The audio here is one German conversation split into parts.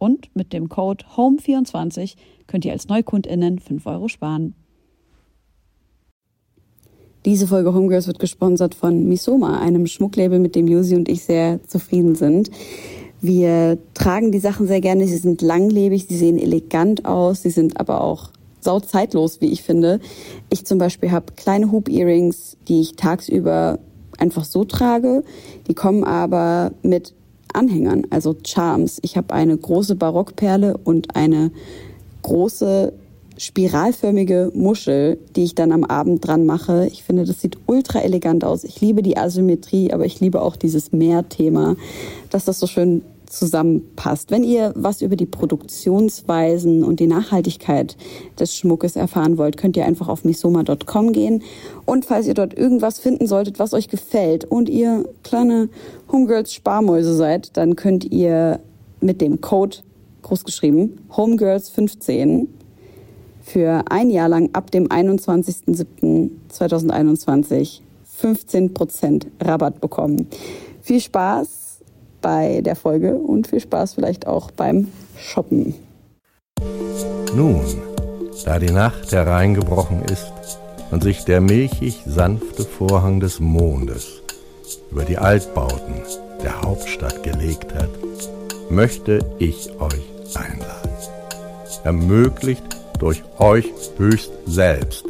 Und mit dem Code HOME24 könnt ihr als NeukundInnen 5 Euro sparen. Diese Folge Homegirls wird gesponsert von Misoma, einem Schmucklabel, mit dem Josi und ich sehr zufrieden sind. Wir tragen die Sachen sehr gerne. Sie sind langlebig, sie sehen elegant aus, sie sind aber auch sau zeitlos, wie ich finde. Ich zum Beispiel habe kleine Hoop-Earrings, die ich tagsüber einfach so trage. Die kommen aber mit Anhängern, also Charms. Ich habe eine große Barockperle und eine große spiralförmige Muschel, die ich dann am Abend dran mache. Ich finde, das sieht ultra elegant aus. Ich liebe die Asymmetrie, aber ich liebe auch dieses Meerthema, dass das so schön zusammenpasst. Wenn ihr was über die Produktionsweisen und die Nachhaltigkeit des Schmuckes erfahren wollt, könnt ihr einfach auf misoma.com gehen. Und falls ihr dort irgendwas finden solltet, was euch gefällt und ihr kleine Homegirls Sparmäuse seid, dann könnt ihr mit dem Code großgeschrieben Homegirls15 für ein Jahr lang ab dem 21.07.2021 15% Rabatt bekommen. Viel Spaß bei der Folge und viel Spaß vielleicht auch beim Shoppen. Nun, da die Nacht hereingebrochen ist und sich der milchig sanfte Vorhang des Mondes über die Altbauten der Hauptstadt gelegt hat, möchte ich euch einladen. Ermöglicht durch euch höchst selbst,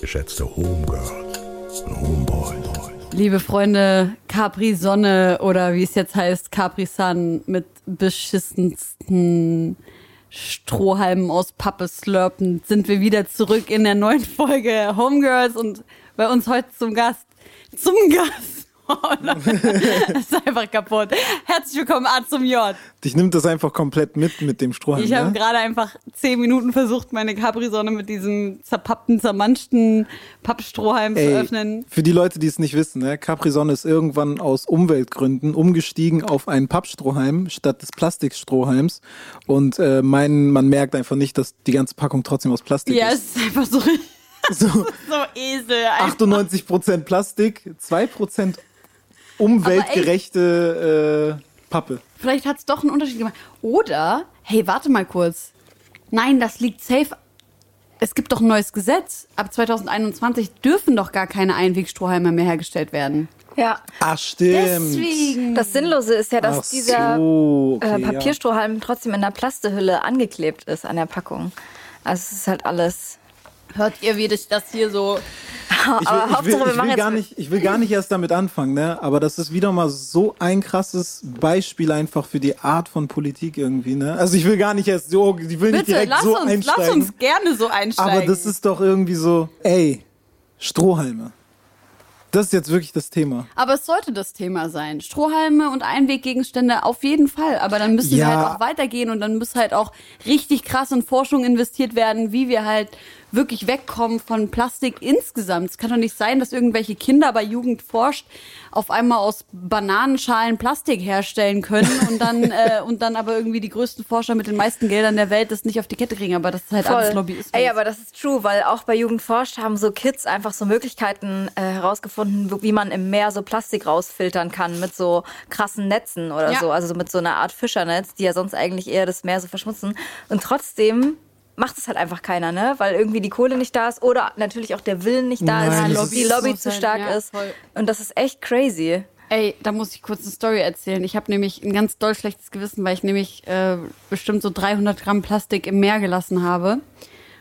geschätzte Homegirls und Homeboys. Liebe Freunde, Capri Sonne oder wie es jetzt heißt, Capri Sun mit beschissensten Strohhalmen aus Pappe slurpen, sind wir wieder zurück in der neuen Folge Homegirls und bei uns heute zum Gast, zum Gast ist einfach kaputt. Herzlich willkommen, A zum J. Dich nimmt das einfach komplett mit, mit dem Strohhalm. Ich habe ne? gerade einfach zehn Minuten versucht, meine Capri-Sonne mit diesem zerpappten, zermanschten Pappstrohhalm Ey, zu öffnen. Für die Leute, die es nicht wissen, ne? Capri-Sonne ist irgendwann aus Umweltgründen umgestiegen auf einen Pappstrohhalm statt des Plastikstrohhalms. Und äh, mein, man merkt einfach nicht, dass die ganze Packung trotzdem aus Plastik ja, ist. Ja, es ist einfach so so, so Esel. Einfach. 98% Plastik, 2% umweltgerechte äh, Pappe. Vielleicht hat es doch einen Unterschied gemacht. Oder, hey, warte mal kurz. Nein, das liegt safe. Es gibt doch ein neues Gesetz. Ab 2021 dürfen doch gar keine Einwegstrohhalme mehr hergestellt werden. Ja. Ach, stimmt. Deswegen. Das Sinnlose ist ja, dass Ach dieser so, okay, äh, Papierstrohhalm ja. trotzdem in der Plastehülle angeklebt ist an der Packung. Also es ist halt alles Hört ihr, wie das, das hier so. Ich will, ich, will, ich, will gar nicht, ich will gar nicht erst damit anfangen, ne? aber das ist wieder mal so ein krasses Beispiel einfach für die Art von Politik irgendwie. Ne? Also ich will gar nicht erst so, ich will Bitte, nicht direkt so uns, einsteigen. Lass uns gerne so einsteigen. Aber das ist doch irgendwie so, ey, Strohhalme. Das ist jetzt wirklich das Thema. Aber es sollte das Thema sein. Strohhalme und Einweggegenstände auf jeden Fall. Aber dann müssen ja. wir halt auch weitergehen und dann muss halt auch richtig krass in Forschung investiert werden, wie wir halt wirklich wegkommen von Plastik insgesamt. Es kann doch nicht sein, dass irgendwelche Kinder bei Jugend forscht auf einmal aus Bananenschalen Plastik herstellen können und dann äh, und dann aber irgendwie die größten Forscher mit den meisten Geldern der Welt das nicht auf die Kette kriegen. Aber das ist halt Voll. alles Lobbyismus. Ey, aber das ist true, weil auch bei Jugend forscht haben so Kids einfach so Möglichkeiten äh, herausgefunden, wie man im Meer so Plastik rausfiltern kann mit so krassen Netzen oder ja. so, also mit so einer Art Fischernetz, die ja sonst eigentlich eher das Meer so verschmutzen. Und trotzdem macht es halt einfach keiner, ne? Weil irgendwie die Kohle nicht da ist oder natürlich auch der Willen nicht da Nein, ist, die Lobby zu stark ja, ist. Voll. Und das ist echt crazy. Ey, da muss ich kurz eine Story erzählen. Ich habe nämlich ein ganz doll schlechtes Gewissen, weil ich nämlich äh, bestimmt so 300 Gramm Plastik im Meer gelassen habe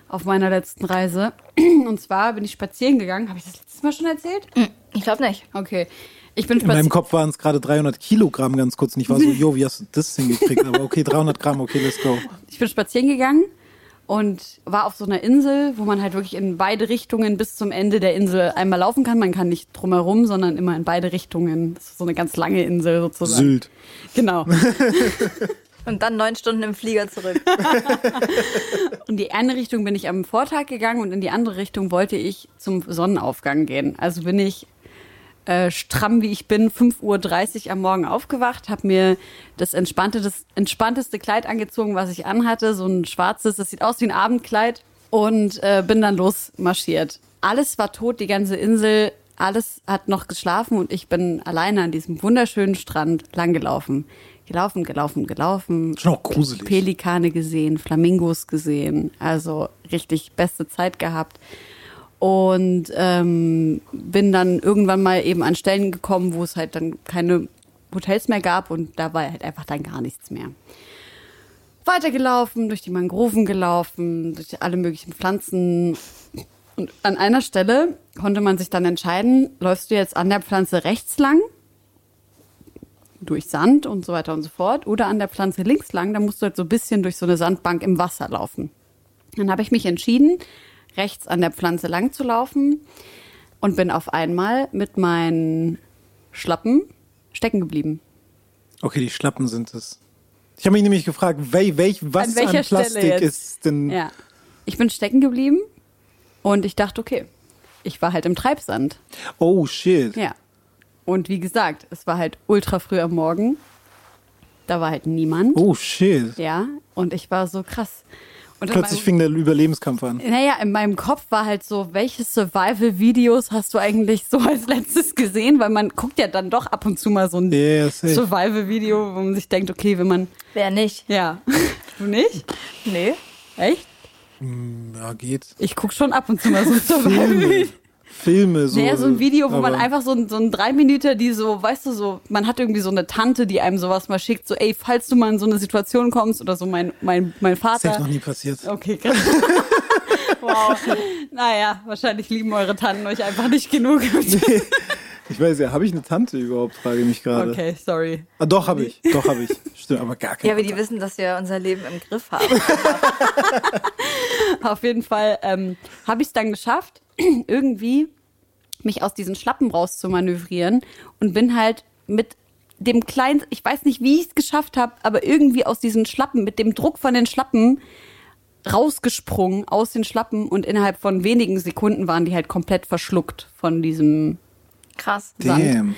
auf meiner letzten Reise. Und zwar bin ich spazieren gegangen. Habe ich das letztes Mal schon erzählt? Ich glaube nicht. Okay. Ich bin In meinem. Kopf waren es gerade 300 Kilogramm ganz kurz und ich war so, jo, wie hast du das hingekriegt? Aber okay, 300 Gramm, okay, let's go. Ich bin spazieren gegangen und war auf so einer Insel, wo man halt wirklich in beide Richtungen bis zum Ende der Insel einmal laufen kann. Man kann nicht drumherum, sondern immer in beide Richtungen. Das ist so eine ganz lange Insel sozusagen. Sylt. Genau. Und dann neun Stunden im Flieger zurück. In die eine Richtung bin ich am Vortag gegangen und in die andere Richtung wollte ich zum Sonnenaufgang gehen. Also bin ich äh, stramm wie ich bin, 5.30 Uhr am Morgen aufgewacht, habe mir das, entspannte, das entspannteste Kleid angezogen, was ich anhatte, so ein schwarzes, das sieht aus wie ein Abendkleid und äh, bin dann losmarschiert. Alles war tot, die ganze Insel, alles hat noch geschlafen und ich bin alleine an diesem wunderschönen Strand langgelaufen. Gelaufen, gelaufen, gelaufen. Schon auch gruselig. Pelikane gesehen, Flamingos gesehen. Also richtig beste Zeit gehabt. Und ähm, bin dann irgendwann mal eben an Stellen gekommen, wo es halt dann keine Hotels mehr gab und da war halt einfach dann gar nichts mehr. Weitergelaufen, durch die Mangroven gelaufen, durch alle möglichen Pflanzen. Und an einer Stelle konnte man sich dann entscheiden, läufst du jetzt an der Pflanze rechts lang durch Sand und so weiter und so fort oder an der Pflanze links lang, dann musst du halt so ein bisschen durch so eine Sandbank im Wasser laufen. Dann habe ich mich entschieden, rechts an der Pflanze lang zu laufen und bin auf einmal mit meinen Schlappen stecken geblieben. Okay, die Schlappen sind es. Ich habe mich nämlich gefragt, wel, welch, was An welcher an Plastik ist denn. Ja. Ich bin stecken geblieben und ich dachte, okay, ich war halt im Treibsand. Oh shit. Ja. Und wie gesagt, es war halt ultra früh am Morgen. Da war halt niemand. Oh shit. Ja. Und ich war so krass. Und Plötzlich meinem- fing der Überlebenskampf an. Naja, in meinem Kopf war halt so, welche Survival-Videos hast du eigentlich so als letztes gesehen? Weil man guckt ja dann doch ab und zu mal so ein safe. Survival-Video, wo man sich denkt, okay, wenn man, Wer nicht? ja, du nicht? Nee. Echt? Ja, geht. Ich guck schon ab und zu mal so ein Survival-Video. Filme. So. Naja, so ein Video, wo man einfach so ein, so ein drei Minuten, die so, weißt du, so, man hat irgendwie so eine Tante, die einem sowas mal schickt, so, ey, falls du mal in so eine Situation kommst oder so, mein, mein, mein Safe noch Vater. nie passiert. Okay, krass. wow. Naja, wahrscheinlich lieben eure Tanten euch einfach nicht genug. Ich weiß ja, habe ich eine Tante überhaupt, frage ich mich gerade. Okay, sorry. Ah, doch, habe ich. Doch, habe ich. Stimmt, aber gar keine. Ja, aber die wissen, dass wir unser Leben im Griff haben. Auf jeden Fall ähm, habe ich es dann geschafft, irgendwie mich aus diesen Schlappen rauszumanövrieren und bin halt mit dem kleinen, ich weiß nicht, wie ich es geschafft habe, aber irgendwie aus diesen Schlappen, mit dem Druck von den Schlappen rausgesprungen aus den Schlappen und innerhalb von wenigen Sekunden waren die halt komplett verschluckt von diesem Krass. Sand. Damn.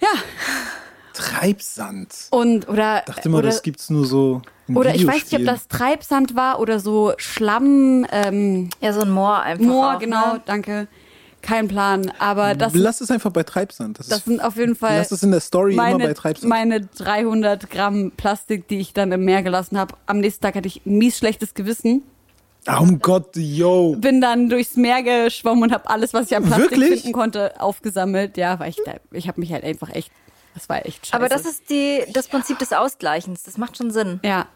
ja Treibsand. und oder Dachte mal, oder, das gibt's nur so in oder ich weiß nicht, ob das Treibsand war oder so Schlamm ähm, Ja, so ein Moor einfach. Moor auch, genau Ne? danke kein Plan aber das Lass es einfach bei Treibsand. Das, Das ist, sind auf jeden Fall lass es in der Story immer bei meine, Treibsand. meine 300 Gramm Plastik, die ich dann im Meer gelassen habe. Am nächsten Tag hatte ich ein mies schlechtes Gewissen. Um Gott, yo. Bin dann durchs Meer geschwommen und habe alles, was ich an Plastik Wirklich? finden konnte, aufgesammelt. Ja, weil ich, da- ich habe mich halt einfach echt, das war echt scheiße. Aber das ist die, das Prinzip des Ausgleichens. Das macht schon Sinn. ja,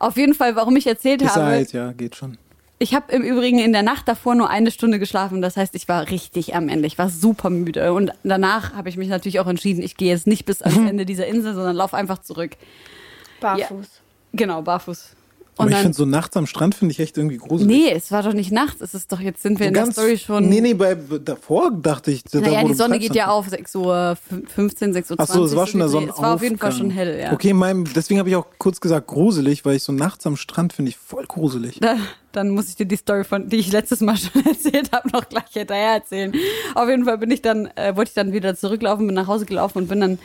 auf jeden Fall, warum ich erzählt Ist habe. halt, ja, geht schon. Ich habe im Übrigen in der Nacht davor nur eine Stunde geschlafen. Das heißt, ich war richtig am Ende. Ich war super müde. Und danach habe ich mich natürlich auch entschieden, ich gehe jetzt nicht bis ans Ende dieser Insel, sondern lauf einfach zurück. Barfuß. Genau, barfuß. Aber Und ich dann, finde so nachts am Strand finde ich echt irgendwie gruselig. nee, es war doch nicht nachts. Es ist doch, jetzt sind wir in der Ganz- Story schon. Nee, nee, bei, davor dachte ich. da, naja, die Sonne geht ja auf 6 Uhr 15, 6 Uhr Ach so, es war schon der so. Sonnenaufgang. Es war auf jeden Fall schon hell, ja. Okay, mein, deswegen habe ich auch kurz gesagt gruselig, weil ich so nachts am Strand finde ich voll gruselig. Da, dann muss ich dir die Story von, die ich letztes Mal schon erzählt habe, noch gleich hinterher erzählen. Auf jeden Fall bin ich dann, äh, wollte ich dann wieder zurücklaufen, bin nach Hause gelaufen und bin dann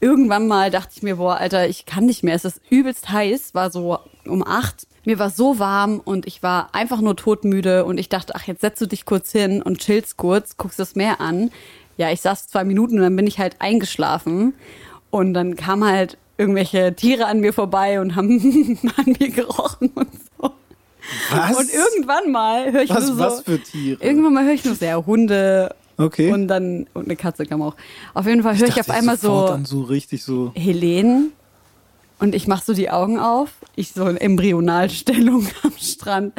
irgendwann mal dachte ich mir, boah, Alter, ich kann nicht mehr. Es ist übelst heiß, war so um acht. Mir war so warm und ich war einfach nur todmüde und ich dachte, ach, jetzt setzt du dich kurz hin und chillst kurz, guckst das Meer an. Ja, ich saß zwei Minuten und dann bin ich halt eingeschlafen und dann kamen halt irgendwelche Tiere an mir vorbei und haben an mir gerochen und so. Was? Und irgendwann mal höre ich was, nur so, was für Tiere? irgendwann mal höre ich nur so, ja, Hunde Okay. Und dann, und eine Katze kam auch. Auf jeden Fall höre ich, dachte auf einmal so Dann so richtig so. Helene und ich mache so die Augen auf. Ich so in Embryonalstellung am Strand.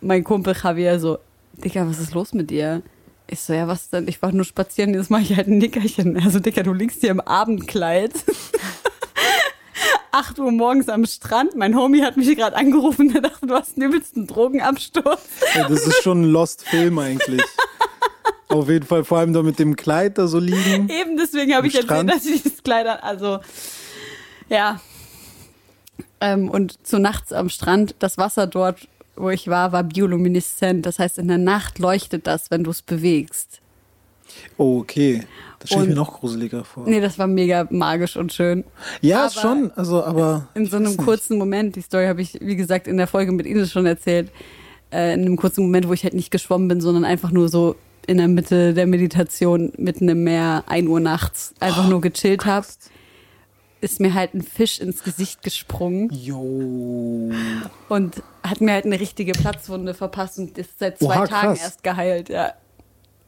Mein Kumpel Javier so, Dicker, was ist los mit dir? Ich so, ja, was denn? Ich war nur spazieren, jetzt mache ich halt ein Nickerchen. Also, Dicker, du liegst hier im Abendkleid. 8 Uhr morgens am Strand. Mein Homie hat mich gerade angerufen, der dachte, du hast den übelsten Drogenabsturz. Ja, das ist schon ein Lost Film eigentlich. Auf jeden Fall, vor allem da mit dem Kleid da so liegen. Eben deswegen habe ich erzählt, Strand? dass ich dieses Kleid an. Also, ja. Ähm, und zu nachts am Strand, das Wasser dort, wo ich war, war biolumineszent. Das heißt, in der Nacht leuchtet das, wenn du es bewegst. Oh, okay. Das stelle ich mir noch gruseliger vor. Nee, das war mega magisch und schön. ja, aber- schon, also, aber. In so einem kurzen Moment, die Story habe ich, wie gesagt, in der Folge mit Ines schon erzählt, äh, in einem kurzen Moment, wo ich halt nicht geschwommen bin, sondern einfach nur so in der Mitte der Meditation mitten im Meer, 1 Uhr nachts, einfach nur gechillt habe, ist mir halt ein Fisch ins Gesicht gesprungen Jo. und hat mir halt eine richtige Platzwunde verpasst und ist seit zwei Oha, Tagen krass. erst geheilt, ja.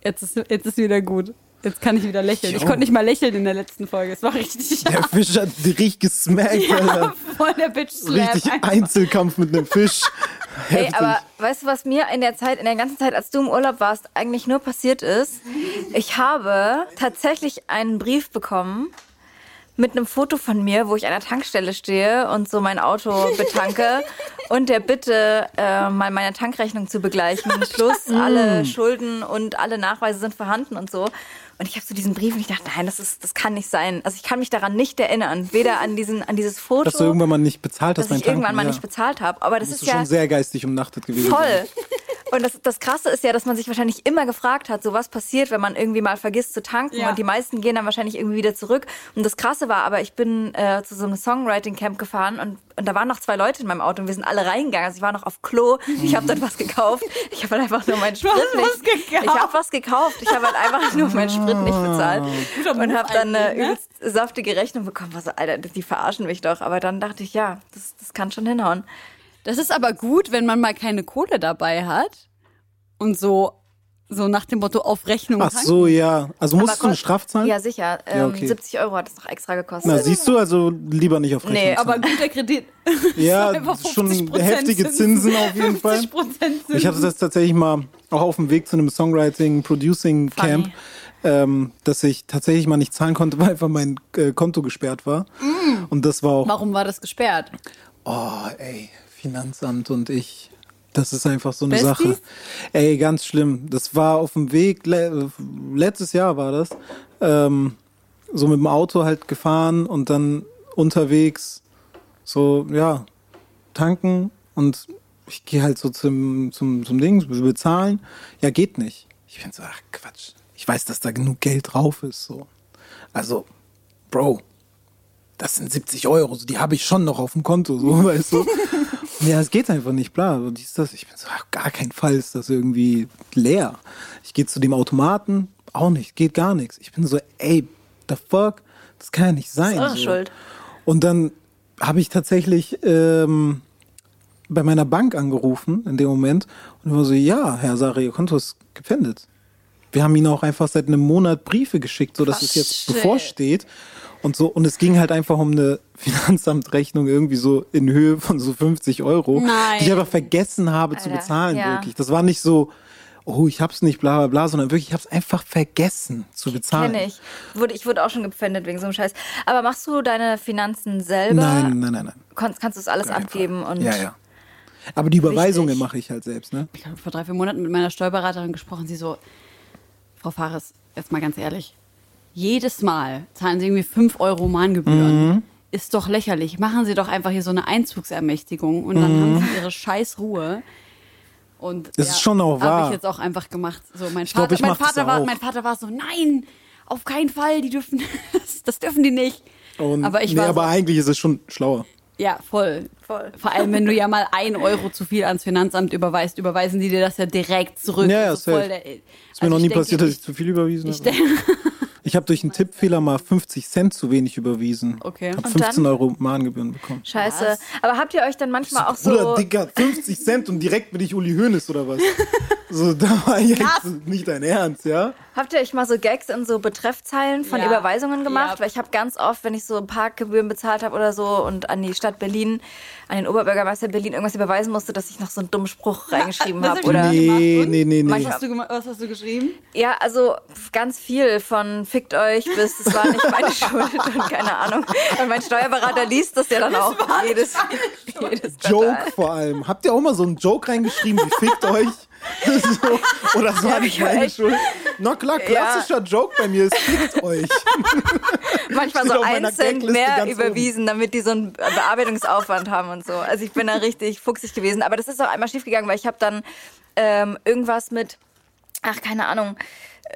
Jetzt ist, jetzt ist wieder gut. Jetzt kann ich wieder lächeln. Ich Jo. konnte nicht mal lächeln in der letzten Folge. Es war richtig, Der Fisch hat richtig gesmackt, Alter. voll der Bitch Slap. Richtig einfach. Einzelkampf mit einem Fisch. Ey, Heftig. aber weißt du, was mir in der Zeit, in der ganzen Zeit, als du im Urlaub warst, eigentlich nur passiert ist? Ich habe tatsächlich einen Brief bekommen mit einem Foto von mir, wo ich an der Tankstelle stehe und so mein Auto betanke und der Bitte, äh, mal meine Tankrechnung zu begleichen. Plus alle Schulden und alle Nachweise sind vorhanden und so. Und ich habe so diesen Brief und ich dachte, nein, das ist, das kann nicht sein. Also ich kann mich daran nicht erinnern, weder an diesen, an dieses Foto, Dass du irgendwann mal nicht bezahlt hast, dass ich irgendwann Tanken, mal ja. nicht bezahlt habe. Aber das Bist ist ja schon sehr geistig umnachtet gewesen. Voll. Und das, das Krasse ist ja, dass man sich wahrscheinlich immer gefragt hat, so was passiert, wenn man irgendwie mal vergisst zu tanken. Ja. Und die meisten gehen dann wahrscheinlich irgendwie wieder zurück. Und das Krasse war aber, ich bin äh, zu so einem Songwriting-Camp gefahren und, und da waren noch zwei Leute in meinem Auto und wir sind alle reingegangen. Also ich war noch auf Klo, ich habe dort was gekauft. Ich habe halt einfach nur meinen Sprit nicht. Ich habe was gekauft. Ich habe halt einfach nur meinen Sprit nicht bezahlt. Und habe dann eine eigentlich, ne? übelst saftige Rechnung bekommen. Was, Alter, die verarschen mich doch. Aber dann dachte ich, ja, das, das kann schon hinhauen. Das ist aber gut, wenn man mal keine Kohle dabei hat und so, so nach dem Motto auf Rechnung Ach tanken. so, ja. Also musst du eine Straf zahlen? Ja, sicher. Ähm, Ja, okay. 70 Euro hat es noch extra gekostet. Na, siehst du, also lieber nicht auf Rechnung Nee, Aber guter Kredit. Ja, einfach das ist schon 50% heftige Zinsen auf jeden Fall. 50% Zinsen. Ich hatte das tatsächlich mal auch auf dem Weg zu einem Songwriting Producing Camp, Funny. ähm, dass ich tatsächlich mal nicht zahlen konnte, weil einfach mein äh, Konto gesperrt war. Mm. Und das war auch, Warum war das gesperrt? oh, ey, Finanzamt und ich. Das ist einfach so eine Besties? Sache. Ey, ganz schlimm. Das war auf dem Weg, le letztes Jahr war das, ähm, so mit dem Auto halt gefahren und dann unterwegs so, ja, tanken und ich gehe halt so zum, zum, zum Ding, bezahlen. Ja, geht nicht. Ich bin so, ach Quatsch. Ich weiß, dass da genug Geld drauf ist. So. Also, Bro, das sind 70 Euro, so, die habe ich schon noch auf dem Konto, so, weißt du. Ja, es geht einfach nicht, bla. Und dies, das. Ich bin so, auf gar keinen Fall ist das irgendwie leer. Ich gehe zu dem Automaten, auch nicht, geht gar nichts. Ich bin so, ey, the fuck, das kann ja nicht sein. eure so. Schuld. Und dann habe ich tatsächlich ähm, bei meiner Bank angerufen in dem Moment und war so, ja, Herr Sari, Ihr Konto ist gepfändet. Wir haben Ihnen auch einfach seit einem Monat Briefe geschickt, so dass es jetzt shit. bevorsteht. Und so, und es ging halt einfach um eine Finanzamtrechnung irgendwie so in Höhe von so 50 Euro, Nein. die ich aber vergessen habe zu Alter, bezahlen, ja. wirklich. Das war nicht so, oh, ich hab's nicht, bla bla bla, sondern wirklich, ich hab's einfach vergessen zu bezahlen. Kenn ich. Wurde, ich wurde auch schon gepfändet wegen so einem Scheiß. Aber machst du deine Finanzen selber? Nein, nein, nein, nein. Kannst, kannst du es alles keinen abgeben? Und ja, ja. Aber die Überweisungen Wichtig. mache ich halt selbst, ne? Ich habe vor drei, vier Monaten mit meiner Steuerberaterin gesprochen. Sie so, Frau Fares, jetzt mal ganz ehrlich, jedes Mal zahlen Sie irgendwie 5 Euro Mahngebühren. Mhm. Ist doch lächerlich. Machen Sie doch einfach hier so eine Einzugsermächtigung und dann haben Sie Ihre scheiß Ruhe. Und Das ist schon auch Habe wahr. ich jetzt auch einfach gemacht. So, mein Ich glaub, Vater, ich mein, Vater war, mein Vater war so, nein, auf keinen Fall, die dürfen, das, das dürfen die nicht. Und, aber ich nee, war aber so, eigentlich ist es schon schlauer. Ja, voll. Voll. Vor allem, wenn du ja mal ein Euro zu viel ans Finanzamt überweist, überweisen die dir das ja direkt zurück. Ja, ja, Das ist voll der, Ist mir noch Also nie denke, passiert, dass ich, ich zu viel überwiesen ich habe. Ich habe durch einen Tippfehler mal 50 Cent zu wenig überwiesen. Okay. Hab Und 15 dann? Euro Mahngebühren bekommen. Scheiße. Aber habt ihr euch dann manchmal auch so. Bruder, Digga, 50 Cent und direkt bin ich Uli Hoeneß oder was? so, da war jetzt nicht dein Ernst, ja? Habt ihr euch mal so Gags in so Betreffzeilen von Ja. Überweisungen gemacht? Ja. Weil ich habe ganz oft, wenn ich so Parkgebühren bezahlt habe oder so und an die Stadt Berlin, an den Oberbürgermeister Berlin irgendwas überweisen musste, dass ich noch so einen dummen Spruch reingeschrieben habe. Oder? Nee, nee, nee, nee. Was hast, du was hast du geschrieben? ja, also ganz viel von fickt euch bis es war nicht meine Schuld und keine Ahnung. Und mein Steuerberater liest das ja dann auch jedes, jedes Joke Quartal. vor allem. Habt ihr auch mal so einen Joke reingeschrieben, wie fickt euch? so, oder das war nicht ja, meine echt. Schuld. Na klar, klassischer Joke bei mir ist fickt euch. manchmal so ein Cent mehr überwiesen, damit die so einen Bearbeitungsaufwand haben und so. Also ich bin da richtig fuchsig gewesen. Aber das ist auch einmal schiefgegangen, weil ich habe dann ähm, irgendwas mit, ach keine Ahnung,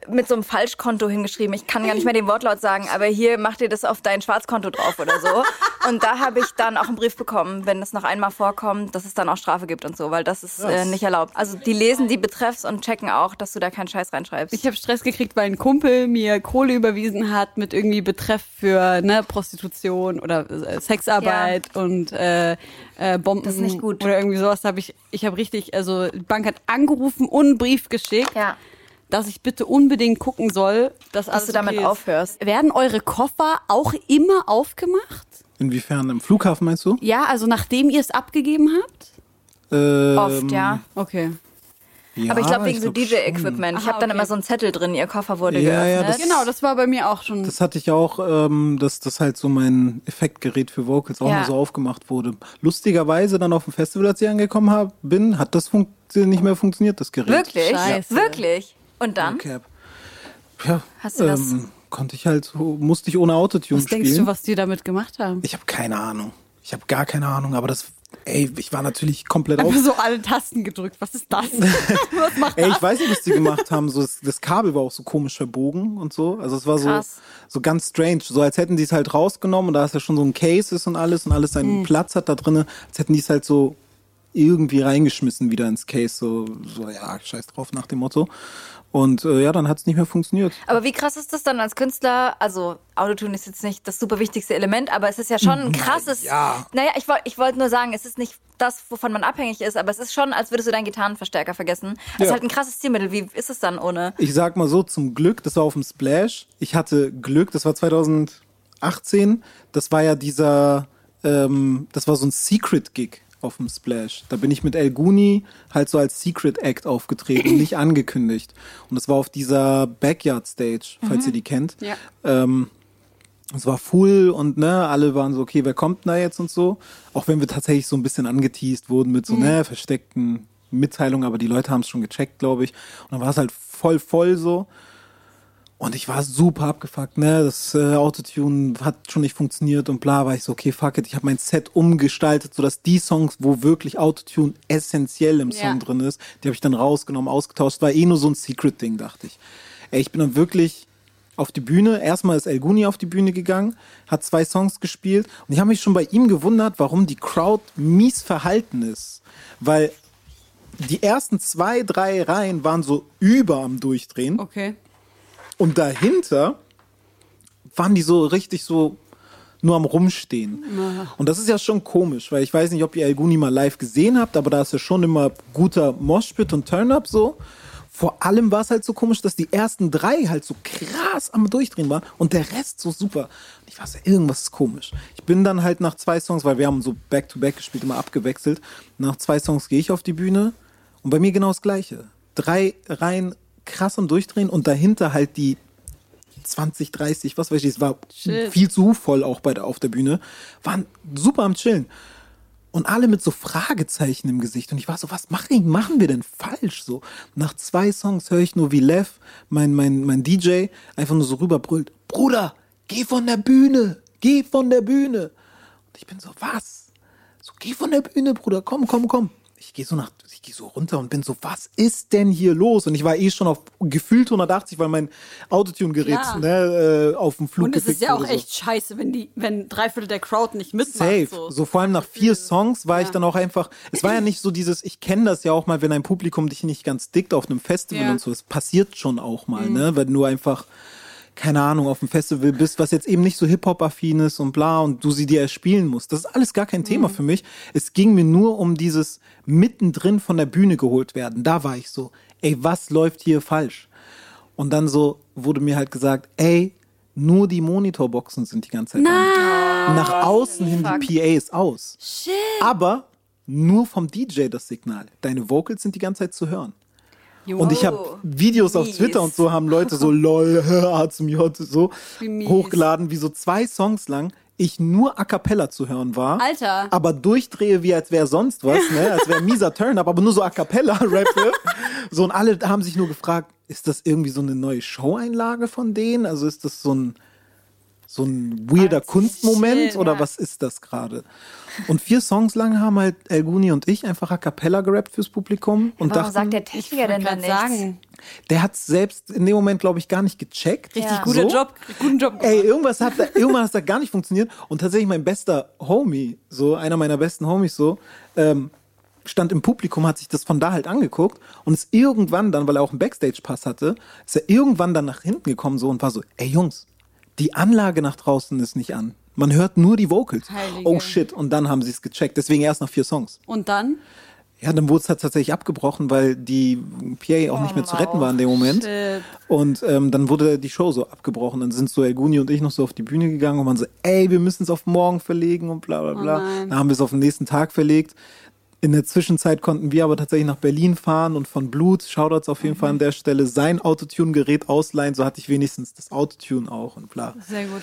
mit so einem Falschkonto hingeschrieben. Ich kann gar nicht mehr den Wortlaut sagen, aber hier mach dir das auf dein Schwarzkonto drauf oder so. Und da habe ich dann auch einen Brief bekommen, wenn das noch einmal vorkommt, dass es dann auch Strafe gibt und so, weil das ist äh, nicht erlaubt. Also die lesen die Betreffs und checken auch, dass du da keinen Scheiß reinschreibst. Ich habe Stress gekriegt, weil ein Kumpel mir Kohle überwiesen hat mit irgendwie Betreff für ne, Prostitution oder äh, Sexarbeit und äh, äh, Bomben. Das ist nicht gut. Oder irgendwie sowas habe ich. Ich habe richtig, also die Bank hat angerufen und einen Brief geschickt, ja, dass ich bitte unbedingt gucken soll, dass, alles dass du damit okay ist. aufhörst. Werden eure Koffer auch immer aufgemacht? Inwiefern? Im Flughafen meinst du? Ja, also nachdem ihr es abgegeben habt? Ähm, Oft, ja. Okay. ja, Aber ich glaube wegen so glaub schon. DJ-Equipment. Ich Aha, habe dann okay. immer so einen Zettel drin, ihr Koffer wurde Ja, ja, geöffnet. das- Genau, das war bei mir auch schon. Das hatte ich auch, ähm, dass das halt so mein Effektgerät für Vocals auch Ja. mal so aufgemacht wurde. Lustigerweise dann auf dem Festival, als ich angekommen hab, bin, hat das nicht mehr funktioniert, das Gerät. Wirklich? Scheiße. Wirklich? Und dann? Cap. Ja, Hast du das- ähm, konnte ich halt, so- musste ich ohne Autotune was spielen. denkst du, was die damit gemacht haben? Ich habe keine Ahnung. Ich habe gar keine Ahnung, aber das, ey, ich war natürlich komplett auf. So alle Tasten gedrückt. Was ist das? was macht Ey, das? ich weiß nicht, was die gemacht haben. So, das, das Kabel war auch so komisch verbogen und so. Also es war so, Krass. so ganz strange. So als hätten die es halt rausgenommen und da ist ja schon so ein Case ist und alles und alles seinen Platz hat da drinne. Als hätten die es halt so irgendwie reingeschmissen wieder ins Case. So, so ja, scheiß drauf nach dem Motto. Und äh, ja, dann hat es nicht mehr funktioniert. Aber wie krass ist das dann als Künstler? Also Autotune ist jetzt nicht das super wichtigste Element, aber es ist ja schon ein krasses. ja. Naja, ich wollte ich wollte nur sagen, es ist nicht das, wovon man abhängig ist, aber es ist schon, als würdest du deinen Gitarrenverstärker vergessen. Es ist Ja. halt ein krasses Zielmittel. Wie ist es dann ohne? Ich sag mal so, zum Glück, das war auf dem Splash. Ich hatte Glück, das war 2018. Das war ja dieser, ähm, das war so ein Secret-Gig auf dem Splash. Da bin ich mit El Guni halt so als Secret Act aufgetreten, nicht angekündigt. Und das war auf dieser Backyard Stage, falls ihr die kennt. Ja. Ähm, es war full und ne, alle waren so, okay, wer kommt da jetzt und so. Auch wenn wir tatsächlich so ein bisschen angeteased wurden mit so, ne, versteckten Mitteilungen, aber die Leute haben es schon gecheckt, glaube ich. Und dann war es halt voll, voll so. Und ich war super abgefuckt, ne? Das äh, Autotune hat schon nicht funktioniert und bla, war ich so, okay, fuck it. Ich habe mein Set umgestaltet, sodass die Songs, wo wirklich Autotune essentiell im Song Ja. drin ist, die habe ich dann rausgenommen, ausgetauscht. War eh nur so ein Secret-Ding, dachte ich. Ey, ich bin dann wirklich auf die Bühne. Erstmal ist El Guni auf die Bühne gegangen, hat zwei Songs gespielt und ich habe mich schon bei ihm gewundert, warum die Crowd mies verhalten ist. Weil die ersten zwei, drei Reihen waren so über am Durchdrehen. Okay. Und dahinter waren die so richtig so nur am Rumstehen. Und das ist ja schon komisch, weil ich weiß nicht, ob ihr El Guni mal live gesehen habt, aber da ist ja schon immer guter Moshpit und Turn-Up so. Vor allem war es halt so komisch, dass die ersten drei halt so krass am Durchdrehen waren und der Rest so super. Und ich war so, irgendwas ist komisch. Ich bin dann halt nach zwei Songs, weil wir haben so Back-to-Back gespielt, immer abgewechselt. Nach zwei Songs gehe ich auf die Bühne und bei mir genau das Gleiche. Drei Reihen krass am Durchdrehen und dahinter halt die 20, 30, was weiß ich, es war Shit. viel zu voll auch bei der, auf der Bühne, waren super am Chillen. Und alle mit so Fragezeichen im Gesicht. Und ich war so, was machen, machen wir denn falsch? So, nach zwei Songs höre ich nur, wie Lev, mein, mein, mein DJ, einfach nur so rüberbrüllt, Bruder, geh von der Bühne, geh von der Bühne. Und ich bin so, was? So, geh von der Bühne, Bruder, komm, komm, komm. Ich gehe so nach, ich gehe so runter und bin so, was ist denn hier los? Und ich war eh schon auf gefühlt 180, weil mein Autotune-Gerät ne, äh, auf dem Flug Und es ist ja auch so. echt scheiße, wenn die, wenn drei Viertel der Crowd nicht mitmacht. Safe. So. So. vor allem nach vier Songs war ich dann auch einfach, es war ja nicht so dieses, ich kenne das ja auch mal, wenn ein Publikum dich nicht ganz dickt auf einem Festival Ja. Mhm. und so, es passiert schon auch mal, ne, wenn du einfach keine Ahnung, auf dem Festival bist, was jetzt eben nicht so Hip-Hop-affin ist und bla und du sie dir erspielen musst. Das ist alles gar kein Thema für mich. Es ging mir nur um dieses mittendrin von der Bühne geholt werden. Da war ich so, ey, was läuft hier falsch? Und dann so wurde mir halt gesagt, ey, nur die Monitorboxen sind die ganze Zeit an. Nach außen hin die PA ist aus. Shit. Aber nur vom DJ das Signal. Deine Vocals sind die ganze Zeit zu hören. Und ich habe Videos auf Mies. Twitter und so haben Leute so lol, A zum J so Wie hochgeladen, wie so zwei Songs lang ich nur a cappella zu hören war. Alter. Aber durchdrehe wie als wäre sonst was, ne? Als wäre mieser Turn-up, aber nur so a cappella rappe. So und alle haben sich nur gefragt, ist das irgendwie so eine neue Show-Einlage von denen? Also ist das so ein so ein weirder Kunstmoment shit, oder ja. was ist das gerade? Und vier Songs lang haben halt Elguni und ich einfach a cappella gerappt fürs Publikum und Warum dachten, sagt der Techniker denn dann nichts? sagen. der hat selbst in dem Moment, glaube ich, gar nicht gecheckt. Richtig Ja. guter So? Job, guten Job. Ey, irgendwas hat da, irgendwann hat da gar nicht funktioniert. Und tatsächlich mein bester Homie, so einer meiner besten Homies, so, ähm, stand im Publikum, hat sich das von da halt angeguckt und ist irgendwann dann, weil er auch einen Backstage-Pass hatte, ist er irgendwann dann nach hinten gekommen so und war so, ey Jungs, die Anlage nach draußen ist nicht an. Man hört nur die Vocals. Heilige. Oh shit. Und dann haben sie es gecheckt. Deswegen erst nach vier Songs. Und dann? Ja, dann wurde es halt tatsächlich abgebrochen, weil die PA auch nicht mehr zu retten war in dem Moment. Shit. Und ähm, dann wurde die Show so abgebrochen. Dann sind so Elguni und ich noch so auf die Bühne gegangen und waren so, ey, wir müssen es auf morgen verlegen und bla bla bla. nein. dann haben wir es auf den nächsten Tag verlegt. In der Zwischenzeit konnten wir aber tatsächlich nach Berlin fahren und von Blut, Shoutouts auf jeden Fall an der Stelle, sein Autotune-Gerät ausleihen. So hatte ich wenigstens das Autotune auch und bla. Sehr gut.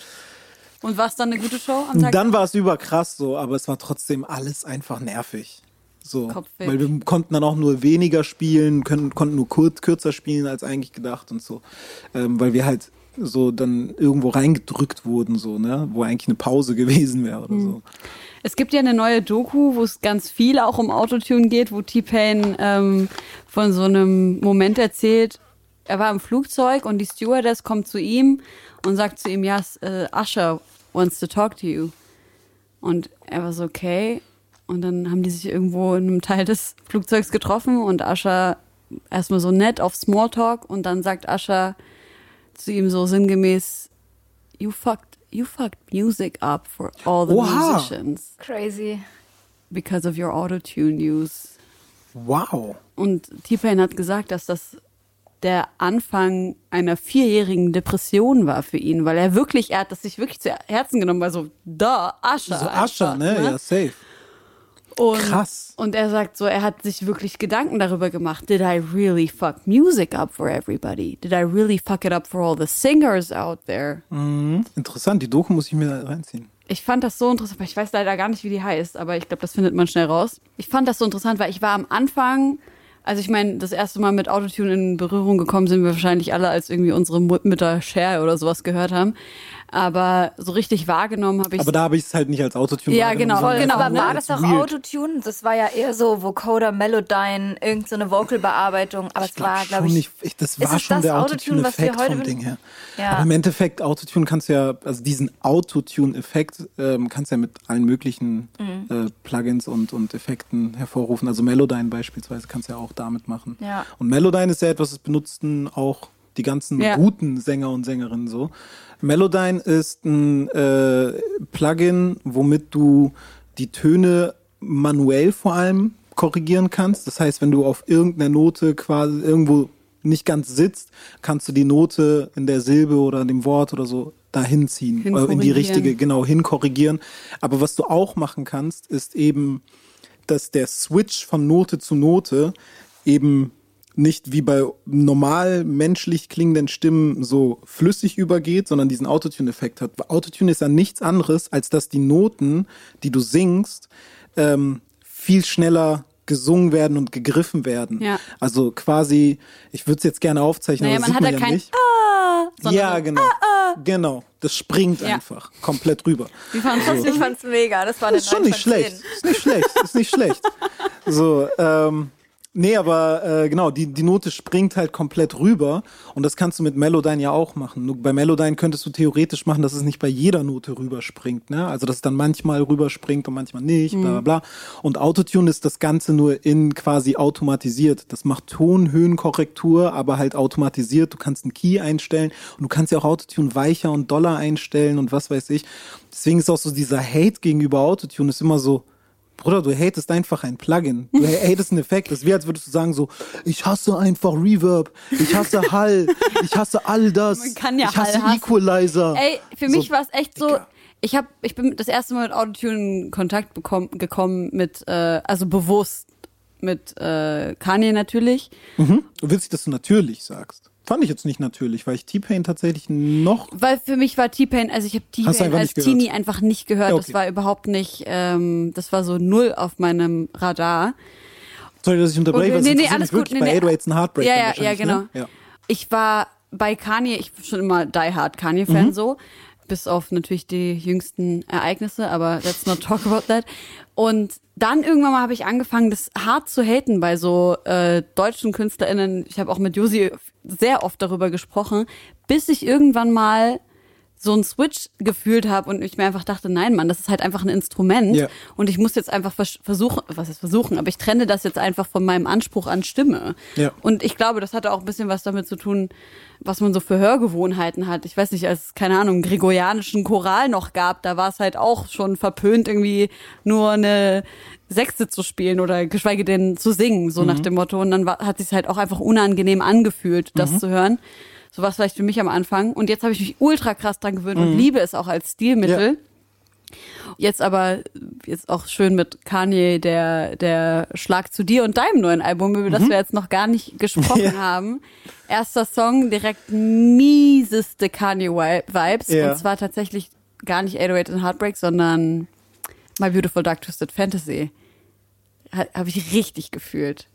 Und war es dann eine gute Show am Tag? dann war es überkrass so, aber es war trotzdem alles einfach nervig. So, Kopfweg. weil wir konnten dann auch nur weniger spielen, können, konnten nur kurz, kürzer spielen als eigentlich gedacht und so, ähm, weil wir halt so dann irgendwo reingedrückt wurden, so, ne, wo eigentlich eine Pause gewesen wäre oder so. Es gibt ja eine neue Doku, wo es ganz viel auch um Autotune geht, wo T-Pain ähm, von so einem Moment erzählt. Er war im Flugzeug und die Stewardess kommt zu ihm und sagt zu ihm, ja, s- äh, Usher wants to talk to you. Und er war so, okay. Und dann haben die sich irgendwo in einem Teil des Flugzeugs getroffen und Usher erstmal so nett auf Smalltalk und dann sagt Usher zu ihm so sinngemäß, you fucked, you fucked music up for all the Oha. musicians Crazy. because of your autotune use. Wow. Und T-Pain hat gesagt, dass das der Anfang einer vierjährigen Depression war für ihn, weil er wirklich, er hat das sich wirklich zu Herzen genommen, weil so, da, Ascher. So Ascher, ne? Ja, safe. Und, Krass. Und er sagt so, er hat sich wirklich Gedanken darüber gemacht. Did I really fuck music up for everybody? Did I really fuck it up for all the singers out there? Interessant, die Doku muss ich mir reinziehen. Ich fand das so interessant, weil ich weiß leider gar nicht, wie die heißt, aber ich glaube, das findet man schnell raus. Ich fand das so interessant, weil ich war am Anfang, also ich meine, das erste Mal mit Autotune in Berührung gekommen sind wir wahrscheinlich alle, als irgendwie unsere Mut- Mütter Cher oder sowas gehört haben. Aber so richtig wahrgenommen habe ich Aber da habe ich es halt nicht als Autotune Ja, genau, sondern genau, Aber war das auch weird. Autotune? Das war ja eher so Vocoder, Melodyne, irgendeine so eine Vocalbearbeitung. Aber es glaub war, glaube ich, ich, das war schon das der Autotune, was wir Autotune-Effekt heute vom Ding her. Ja. Aber im Endeffekt, Autotune kannst du ja, also diesen Autotune-Effekt ähm, kannst du ja mit allen möglichen Mhm. äh, Plugins und, und Effekten hervorrufen. Also Melodyne beispielsweise kannst du ja auch damit machen. Ja. Und Melodyne ist ja etwas, das benutzten auch die ganzen Ja. guten Sänger und Sängerinnen so. Melodyne ist ein äh, Plugin, womit du die Töne manuell vor allem korrigieren kannst. Das heißt, wenn du auf irgendeiner Note quasi irgendwo nicht ganz sitzt, kannst du die Note in der Silbe oder in dem Wort oder so dahin ziehen, äh, in die richtige, genau, hinkorrigieren. Aber was du auch machen kannst, ist eben, dass der Switch von Note zu Note eben nicht wie bei normal menschlich klingenden Stimmen so flüssig übergeht, sondern diesen Autotune-Effekt hat. Autotune ist ja nichts anderes, als dass die Noten, die du singst, ähm, viel schneller gesungen werden und gegriffen werden. Ja. Also quasi, ich würde es jetzt gerne aufzeichnen, Naja, aber man hat man ja kein nicht. Ah, sondern Ja, so, genau. Genau. Das springt Ja. einfach komplett rüber. Wie fandst du ich fand's mega. Das war eine Das ist schon 9 nicht von 10. schlecht. Ist nicht schlecht. Ist nicht schlecht. So, ähm, Nee, aber äh, genau, die, die Note springt halt komplett rüber und das kannst du mit Melodyne ja auch machen. Nur bei Melodyne könntest du theoretisch machen, dass es nicht bei jeder Note rüberspringt, ne? Also dass es dann manchmal rüberspringt und manchmal nicht, bla bla bla. Und Autotune ist das Ganze nur in quasi automatisiert. Das macht Tonhöhenkorrektur, aber halt automatisiert. Du kannst einen Key einstellen und du kannst ja auch Autotune weicher und doller einstellen und was weiß ich. Deswegen ist auch so dieser Hate gegenüber Autotune ist immer so, Bruder, du hatest einfach ein Plugin. Du hatest einen Effekt. Das wie, als würdest du sagen so, ich hasse einfach Reverb, ich hasse Hall, ich hasse all das, Man kann ja ich hasse Hall. Equalizer. Ey, für mich So, war es echt so. Digga. Ich habe, ich bin das erste Mal mit Autotune in Kontakt bekommen, gekommen mit, äh, also bewusst mit äh, Kanye natürlich. Mhm. Du willst, dass du natürlich sagst. Fand ich jetzt nicht natürlich, weil ich T-Pain tatsächlich noch. Weil für mich war T-Pain, also ich habe T-Pain als? Teenie einfach nicht gehört. Ja, okay. Das war überhaupt nicht, ähm, das war so null auf meinem Radar. Sorry, dass ich unterbreche, weil nee, nee, alles gut, wirklich nee, bei nee. 808s and Heartbreak. Ja, ja, ja, wahrscheinlich, genau. Ne? Ja. Ich war bei Kanye, ich bin schon immer die Hard Kanye-Fan Mhm. so, bis auf natürlich die jüngsten Ereignisse, aber let's not talk about that. Und dann irgendwann mal habe ich angefangen, das hart zu haten bei so äh, deutschen KünstlerInnen. Ich habe auch mit Josi sehr oft darüber gesprochen, bis ich irgendwann mal so einen Switch gefühlt habe und ich mir einfach dachte, nein, Mann, das ist halt einfach ein Instrument Ja. und ich muss jetzt einfach vers- versuchen, was ist versuchen, aber ich trenne das jetzt einfach von meinem Anspruch an Stimme. Ja. Und ich glaube, das hatte auch ein bisschen was damit zu tun, was man so für Hörgewohnheiten hat. Ich weiß nicht, als es, keine Ahnung, gregorianischen Choral noch gab, da war es halt auch schon verpönt, irgendwie nur eine Sechste zu spielen oder geschweige denn zu singen, so nach dem Motto. Und dann war, hat sich halt auch einfach unangenehm angefühlt, das zu hören. So war es vielleicht für mich am Anfang. Und jetzt habe ich mich ultra krass dran gewöhnt und liebe es auch als Stilmittel. Jetzt aber jetzt auch schön mit Kanye, der, der Schlag zu dir und deinem neuen Album, über Mhm. das wir jetzt noch gar nicht gesprochen haben. Erster Song, direkt mieseste Kanye-Vibes. Ja. Und zwar tatsächlich gar nicht 808 and Heartbreak, sondern My Beautiful Dark Twisted Fantasy. Habe ich richtig gefühlt.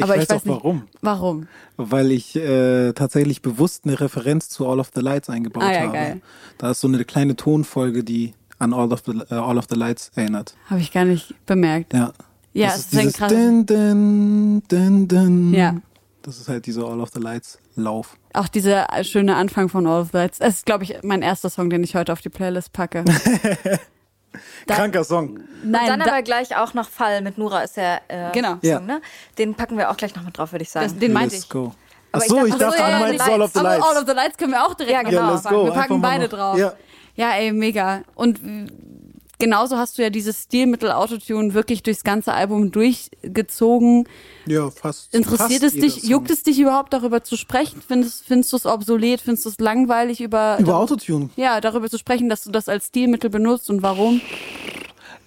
Ich aber weiß ich weiß auch nicht, warum. Warum? Weil ich äh, tatsächlich bewusst eine Referenz zu All of the Lights eingebaut Ah, ja, habe. geil. Da ist so eine kleine Tonfolge, die an All of the, äh, All of the Lights erinnert. Habe ich gar nicht bemerkt. Ja. Ja, das es ist ist krasses- Din, din, din, din. Ja. Das ist halt dieser All of the Lights Lauf. Auch dieser schöne Anfang von All of That. Es ist, glaube ich, mein erster Song, den ich heute auf die Playlist packe. Da- Kranker Song. Nein, Dann da, aber gleich auch noch Fall mit Nura ist der äh, Genau. Song, Ja. ne? Den packen wir auch gleich noch mit drauf, würde ich sagen. das, den meinte ich. go. Ach so, ich ich dachte- du ja, meinst All of the Aber Lights. All of the Lights können wir auch direkt Ja, genau. Ja, let's go. Wir packen beide drauf. Ja. ja, ey, mega. Und genauso hast du ja dieses Stilmittel Autotune wirklich durchs ganze Album durchgezogen. Ja, fast. Interessiert fast es dich, Song. juckt es dich überhaupt darüber zu sprechen? Findest, findest du es obsolet? Findest du es langweilig über, Über Autotune. ja, darüber zu sprechen, dass du das als Stilmittel benutzt und warum?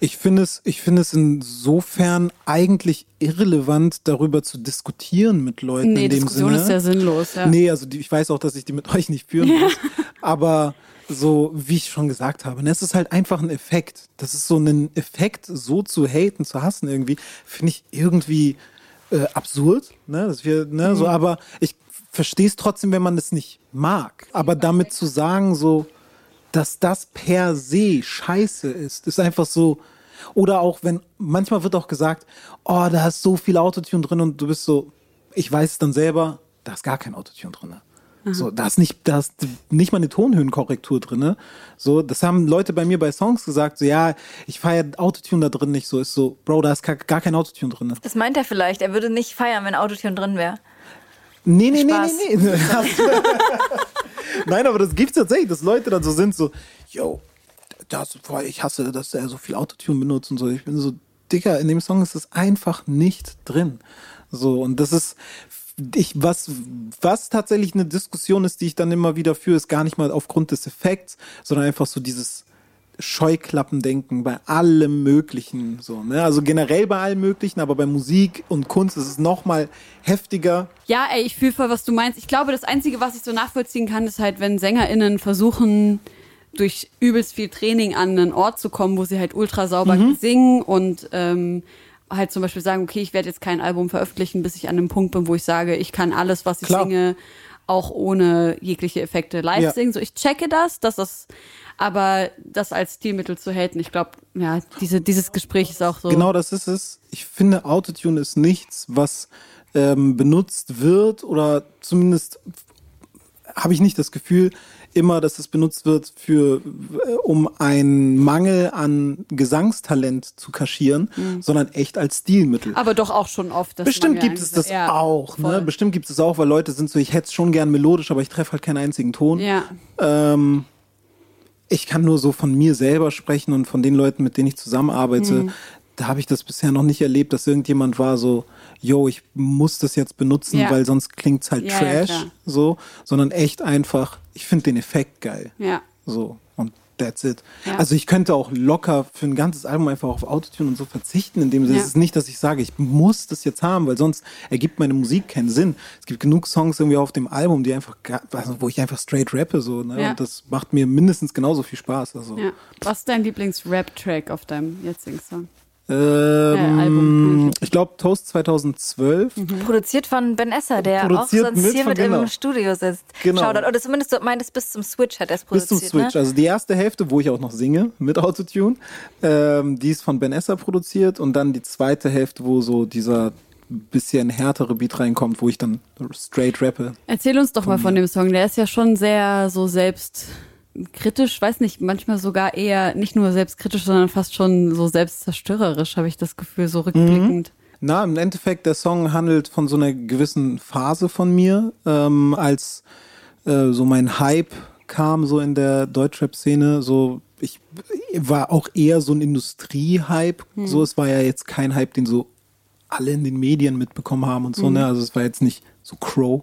Ich finde es, ich finde es insofern eigentlich irrelevant, darüber zu diskutieren mit Leuten Nee, in dem Diskussion Sinne. ist sehr sinnlos, ja. Nee, also die, ich weiß auch, dass ich die mit euch nicht führen muss. Aber so, wie ich schon gesagt habe, ne, es ist halt einfach ein Effekt. Das ist so ein Effekt, so zu haten, zu hassen irgendwie, finde ich irgendwie äh, absurd. Ne? Dass wir, ne, Mhm. so, aber ich verstehe es trotzdem, wenn man es nicht mag. Aber damit zu sagen, so, dass das per se scheiße ist, ist einfach so. Oder auch wenn, manchmal wird auch gesagt, oh, da ist so viel Autotune drin und du bist so, ich weiß es dann selber, da ist gar kein Autotune drin. So, da ist nicht, da ist nicht mal eine Tonhöhenkorrektur drin. So, das haben Leute bei mir bei Songs gesagt, so, ja, ich feiere Autotune da drin nicht so. Ist so, Bro, da ist gar, kein Autotune drin. Das meint er vielleicht. Er würde nicht feiern, wenn Autotune drin wäre. Nee, nee, nee, Spaß. nee, nee. Nein, aber das gibt's tatsächlich, dass Leute dann so sind, so, yo, das, boah, ich hasse, dass er so viel Autotune benutzt und so. Ich bin so, Dicker, in dem Song ist es einfach nicht drin. So, und das ist, ich, was, was tatsächlich eine Diskussion ist, die ich dann immer wieder führe, ist gar nicht mal aufgrund des Effekts, sondern einfach so dieses Scheuklappendenken bei allem Möglichen, so, ne? Also generell bei allem Möglichen, aber bei Musik und Kunst ist es noch mal heftiger. Ja, ey, ich fühle voll, was du meinst. Ich glaube, das Einzige, was ich so nachvollziehen kann, ist halt, wenn SängerInnen versuchen, durch übelst viel Training an einen Ort zu kommen, wo sie halt ultra sauber singen und ähm, halt zum Beispiel sagen, okay, ich werde jetzt kein Album veröffentlichen, bis ich an einem Punkt bin, wo ich sage, ich kann alles, was ich Klar. singe, auch ohne jegliche Effekte live Ja. singen. So, ich checke das, dass das Aber das als Stilmittel zu haten, ich glaube, ja, diese, dieses Gespräch ist auch so. Genau das ist es. Ich finde, Autotune ist nichts, was ähm, benutzt wird oder zumindest habe ich nicht das Gefühl, immer, dass es benutzt wird für, äh, um einen Mangel an Gesangstalent zu kaschieren, Mhm. sondern echt als Stilmittel. Aber doch auch schon oft. Bestimmt gibt es das ja, auch, ne? Bestimmt gibt es auch, weil Leute sind so, ich hätte es schon gern melodisch, aber ich treffe halt keinen einzigen Ton. Ja. Ähm, ich kann nur so von mir selber sprechen und von den Leuten, mit denen ich zusammenarbeite. Mhm. Da habe ich das bisher noch nicht erlebt, dass irgendjemand war so, yo, ich muss das jetzt benutzen, Ja. weil sonst klingt's halt Ja, ja, Trash, klar. so, sondern echt einfach, ich finde den Effekt geil. Ja. So, und that's it. Ja. Also ich könnte auch locker für ein ganzes Album einfach auf Autotune und so verzichten, in dem Sinne. Ja. Es ist nicht, dass ich sage, ich muss das jetzt haben, weil sonst ergibt meine Musik keinen Sinn. Es gibt genug Songs irgendwie auf dem Album, die einfach, also wo ich einfach straight rappe, so, ne? Ja. Und das macht mir mindestens genauso viel Spaß. Also. ja. Was ist dein Lieblings-Rap-Track auf deinem jetzigen Song? Ähm, ich glaube Toast 2012. Produziert von Ben Esser, der Produziert auch sonst mit hier von- mit genau. im Studio sitzt. Genau. Shoutout. Oder zumindest du meintest bis zum Switch hat er es Bis produziert. zum Switch. Ne? Also die erste Hälfte, wo ich auch noch singe mit Autotune, ähm, die ist von Ben Esser produziert und dann die zweite Hälfte, wo so dieser bisschen härtere Beat reinkommt, wo ich dann straight rappe. Erzähl uns doch mal von dem Song. Der ist ja schon sehr so selbstkritisch, weiß nicht, manchmal sogar eher nicht nur selbstkritisch, sondern fast schon so selbstzerstörerisch, habe ich das Gefühl, so rückblickend. Na, im Endeffekt, der Song handelt von so einer gewissen Phase von mir, ähm, als äh, so mein Hype kam so in der Deutschrap-Szene, so ich war auch eher so ein Industrie-Hype, so es war ja jetzt kein Hype, den so alle in den Medien mitbekommen haben und so, ne, also es war jetzt nicht so Crow,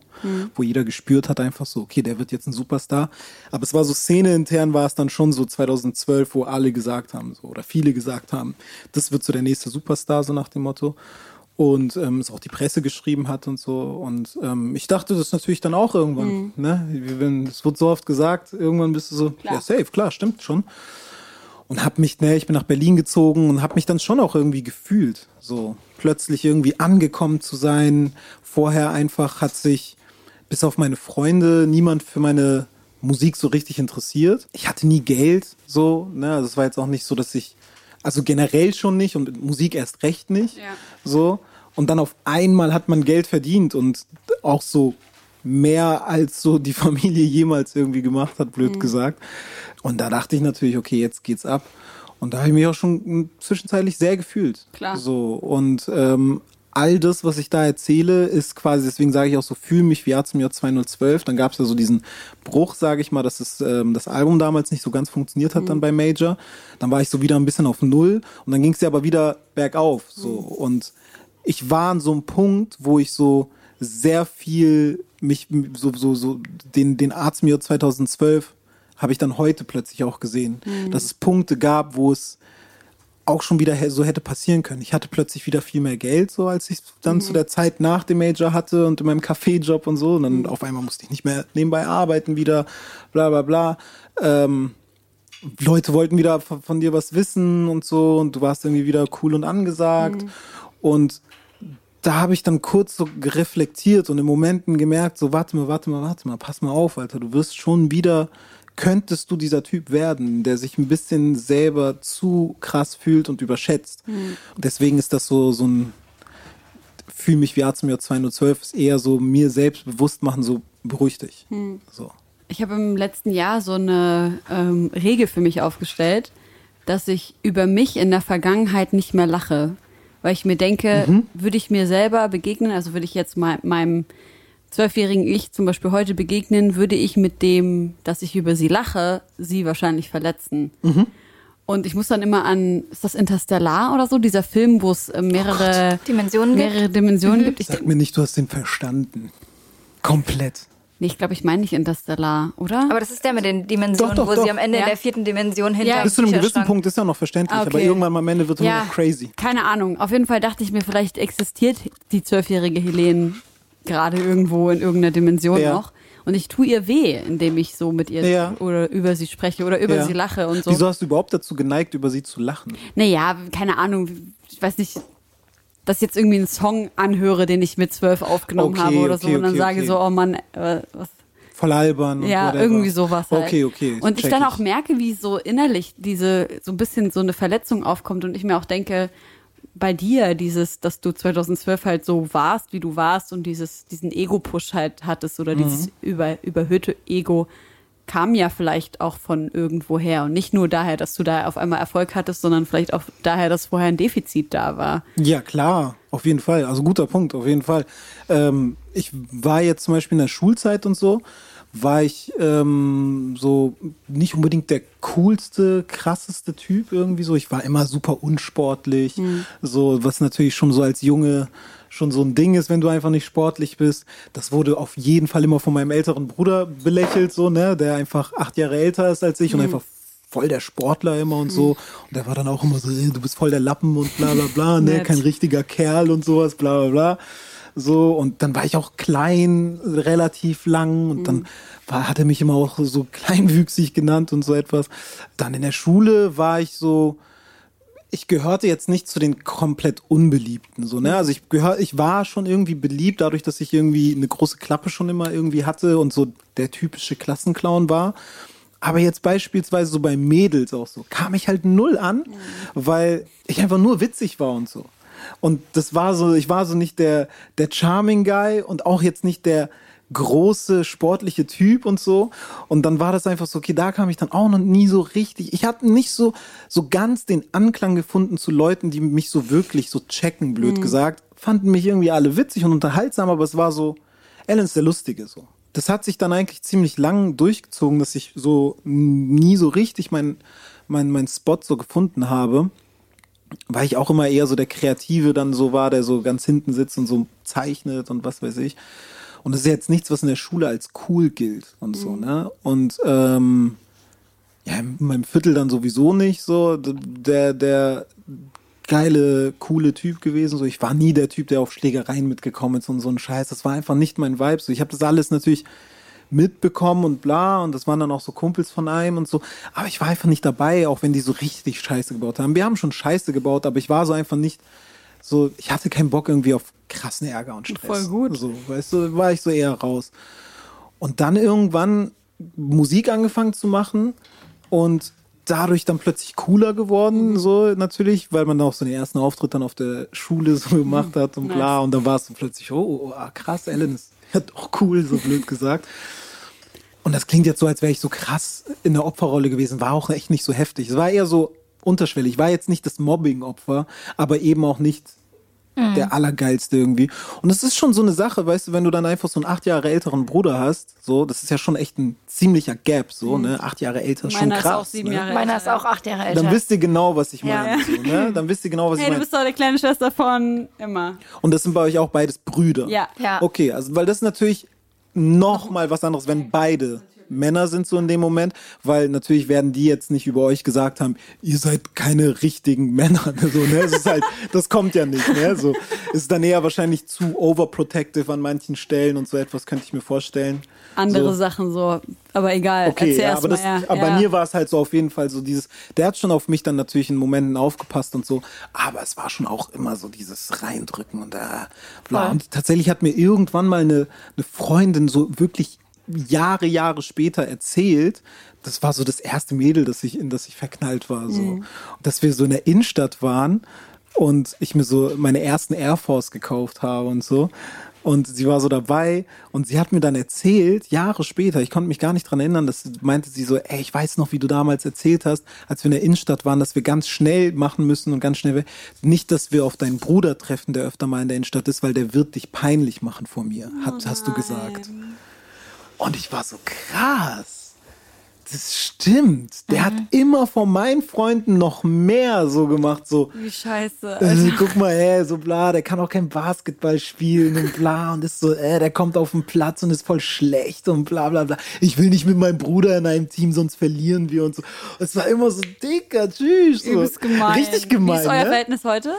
wo jeder gespürt hat einfach so, okay, der wird jetzt ein Superstar, aber es war so Szene intern war es dann schon so 2012, wo alle gesagt haben, so, oder viele gesagt haben, das wird so der nächste Superstar, so nach dem Motto und ähm, es auch die Presse geschrieben hat und so. Und ähm, ich dachte das natürlich dann auch irgendwann. Ne? Wenn, es wird so oft gesagt, irgendwann bist du so, ja, safe, klar, stimmt schon. Und hab mich, ne, ich bin nach Berlin gezogen und hab mich dann schon auch irgendwie gefühlt. So plötzlich irgendwie angekommen zu sein. Vorher einfach hat sich, bis auf meine Freunde, niemand für meine Musik so richtig interessiert. Ich hatte nie Geld, so, ne, also es war jetzt auch nicht so, dass ich, also generell schon nicht und mit Musik erst recht nicht. Ja. So. Und dann auf einmal hat man Geld verdient und auch so mehr als so die Familie jemals irgendwie gemacht hat, blöd gesagt. Und da dachte ich natürlich, okay, jetzt geht's ab. Und da habe ich mich auch schon zwischenzeitlich sehr gefühlt. Klar. So. Und ähm, all das, was ich da erzähle, ist quasi, deswegen sage ich auch so, fühle mich wie Arzt im Jahr 2012. Dann gab es ja so diesen Bruch, sage ich mal, dass es, ähm, das Album damals nicht so ganz funktioniert hat dann bei Major. Dann war ich so wieder ein bisschen auf Null und dann ging es ja aber wieder bergauf. So. Und ich war an so einem Punkt, wo ich so sehr viel mich so, so, so den, den Arzt mir 2012 habe ich dann heute plötzlich auch gesehen, dass es Punkte gab, wo es auch schon wieder so hätte passieren können. Ich hatte plötzlich wieder viel mehr Geld, so als ich dann zu der Zeit nach dem Major hatte und in meinem Kaffeejob und so. Und dann auf einmal musste ich nicht mehr nebenbei arbeiten wieder, bla bla bla. Ähm, Leute wollten wieder von, von dir was wissen und so und du warst irgendwie wieder cool und angesagt. Und da habe ich dann kurz so reflektiert und in Momenten gemerkt, so warte mal, warte mal, warte mal, pass mal auf, Alter, du wirst schon wieder, könntest du dieser Typ werden, der sich ein bisschen selber zu krass fühlt und überschätzt. Und deswegen ist das so, so ein, fühl mich wie Arzt im Jahr 212, ist eher so mir selbst bewusst machen, so beruhig dich. So. Ich habe im letzten Jahr so eine ähm, Regel für mich aufgestellt, dass ich über mich in der Vergangenheit nicht mehr lache. Weil ich mir denke, Mhm. würde ich mir selber begegnen, also würde ich jetzt mal meinem zwölfjährigen Ich zum Beispiel heute begegnen, würde ich mit dem, dass ich über sie lache, sie wahrscheinlich verletzen. Mhm. Und ich muss dann immer an, ist das Interstellar oder so, dieser Film, wo es äh, mehrere Dimensionen gibt? mehrere Dimensionen gibt. Ich, Sag mir nicht, du hast den verstanden. Komplett. nee, ich glaube, ich meine nicht Interstellar, oder? Aber das ist der mit den Dimensionen, Doch, doch, wo doch. sie am Ende Ja. in der vierten Dimension hinter Ja. Bis zu einem gewissen Punkt ist ja noch verständlich, Ah, aber okay. irgendwann am Ende wird es nur noch crazy. Keine Ahnung. Auf jeden Fall dachte ich mir, vielleicht existiert die zwölfjährige Helene gerade irgendwo in irgendeiner Dimension Ja. noch. Und ich tue ihr weh, indem ich so mit ihr Ja. oder über sie spreche oder über Ja. sie lache und so. Wieso hast du überhaupt dazu geneigt, über sie zu lachen? Naja, keine Ahnung. Ich weiß nicht, dass ich jetzt irgendwie einen Song anhöre, den ich mit zwölf aufgenommen Okay, habe oder okay, so und dann okay, sage so, oh Mann, äh, was, Voll albern. Ja, whatever. irgendwie sowas halt. Okay, okay. Und ich dann auch merke, wie so innerlich diese, so ein bisschen so eine Verletzung aufkommt und ich mir auch denke, bei dir dieses, dass du 2012 halt so warst, wie du warst und dieses, diesen Ego-Push halt hattest oder dieses Mhm. über, überhöhte Ego kam ja vielleicht auch von irgendwoher und nicht nur daher, dass du da auf einmal Erfolg hattest, sondern vielleicht auch daher, dass vorher ein Defizit da war. Ja, klar, auf jeden Fall. Also guter Punkt, auf jeden Fall. Ähm, ich war jetzt zum Beispiel in der Schulzeit und so, war ich ähm, so nicht unbedingt der coolste, krasseste Typ irgendwie so. Ich war immer super unsportlich, so was natürlich schon so als Junge schon so ein Ding ist, wenn du einfach nicht sportlich bist. Das wurde auf jeden Fall immer von meinem älteren Bruder belächelt, so, ne, der einfach acht Jahre älter ist als ich und einfach voll der Sportler immer und so. Und der war dann auch immer so, du bist voll der Lappen und bla bla bla, ne, kein richtiger Kerl und sowas, bla bla bla. So, und dann war ich auch klein, relativ lang und dann war, hat er mich immer auch so kleinwüchsig genannt und so etwas. Dann in der Schule war ich so, ich gehörte jetzt nicht zu den komplett Unbeliebten, so, ne? Also ich gehör, ich war schon irgendwie beliebt, dadurch, dass ich irgendwie eine große Klappe schon immer irgendwie hatte und so der typische Klassenclown war. Aber jetzt beispielsweise so bei Mädels auch so, kam ich halt null an, weil ich einfach nur witzig war und so. Und das war so, ich war so nicht der, der Charming Guy und auch jetzt nicht der große sportliche Typ und so. Und dann war das einfach so, okay, da kam ich dann auch noch nie so richtig. Ich hatte nicht so, so ganz den Anklang gefunden zu Leuten, die mich so wirklich so checken, blöd gesagt. Fanden mich irgendwie alle witzig und unterhaltsam, aber es war so, Alan ist der Lustige so. Das hat sich dann eigentlich ziemlich lang durchgezogen, dass ich so nie so richtig mein, mein, mein Spot so gefunden habe weil ich auch immer eher so der Kreative dann so war, der so ganz hinten sitzt und so zeichnet und was weiß ich. Und das ist jetzt nichts, was in der Schule als cool gilt und so, ne? Und ähm, ja, in meinem Viertel dann sowieso nicht so der, der geile, coole Typ gewesen. So, ich war nie der Typ, der auf Schlägereien mitgekommen ist und so ein Scheiß. Das war einfach nicht mein Vibe. So, ich habe das alles natürlich mitbekommen und bla und das waren dann auch so Kumpels von einem und so. Aber ich war einfach nicht dabei, auch wenn die so richtig Scheiße gebaut haben. Wir haben schon Scheiße gebaut, aber ich war so einfach nicht so, ich hatte keinen Bock irgendwie auf krassen Ärger und Stress. Voll gut. So, weißt du, war ich so eher raus. Und dann irgendwann Musik angefangen zu machen und dadurch dann plötzlich cooler Mhm. geworden, so natürlich, weil man auch so den ersten Auftritt dann auf der Schule so gemacht hat und bla. Und dann war es so plötzlich, oh, oh ah, krass, Ellen ist ja doch cool, so blöd gesagt. Und das klingt jetzt so, als wäre ich so krass in der Opferrolle gewesen. War auch echt nicht so heftig. Es war eher so unterschwellig. Ich war jetzt nicht das Mobbing-Opfer, aber eben auch nicht der Allergeilste irgendwie. Und das ist schon so eine Sache, weißt du, wenn du dann einfach so einen acht Jahre älteren Bruder hast, so, das ist ja schon echt ein ziemlicher Gap, so, ne? Acht Jahre älter ist schon Meiner ist krass. auch sieben ne? Jahre Meiner älter. ist auch acht Jahre älter. Dann wisst ihr genau, was ich Ja. meine. So, ne? Dann wisst ihr genau, was Hey, ich du meine. bist doch die kleine Schwester von immer. Und das sind bei euch auch beides Brüder. Ja. Ja. Okay, also weil das ist natürlich noch mal was anderes, wenn beide Männer sind so in dem Moment, weil natürlich werden die jetzt nicht über euch gesagt haben, ihr seid keine richtigen Männer, so, ne? Es ist halt, das kommt ja nicht, ne? So, ist dann eher wahrscheinlich zu overprotective an manchen Stellen und so etwas könnte ich mir vorstellen. Andere so. Sachen so. Aber egal. Okay, ja, aber, das, ja. aber ja. bei mir war es halt so auf jeden Fall so dieses, der hat schon auf mich dann natürlich in Momenten aufgepasst und so, aber es war schon auch immer so dieses Reindrücken und bla. Voll. Und tatsächlich hat mir irgendwann mal eine, eine Freundin so wirklich Jahre, Jahre später erzählt, das war so das erste Mädel, das ich, in das ich verknallt war, so. Mhm. Dass wir so in der Innenstadt waren und ich mir so meine ersten Air Force gekauft habe und so. Und sie war so dabei und sie hat mir dann erzählt, Jahre später, ich konnte mich gar nicht dran erinnern, dass meinte sie so, ey, ich weiß noch, wie du damals erzählt hast, als wir in der Innenstadt waren, dass wir ganz schnell machen müssen und ganz schnell, nicht, dass wir auf deinen Bruder treffen, der öfter mal in der Innenstadt ist, weil der wird dich peinlich machen vor mir, hat, hast du gesagt. Und ich war so krass. Das stimmt. Der hat immer von meinen Freunden noch mehr so gemacht, so. Wie scheiße. Äh, guck mal, ey, so bla, der kann auch kein Basketball spielen und bla und ist so, äh, der kommt auf den Platz und ist voll schlecht und bla bla bla. Ich will nicht mit meinem Bruder in einem Team, sonst verlieren wir und so. Es war immer so dicker, tschüss. So. Übelst gemein. Richtig gemein. Wie ist euer ne? Verhältnis heute?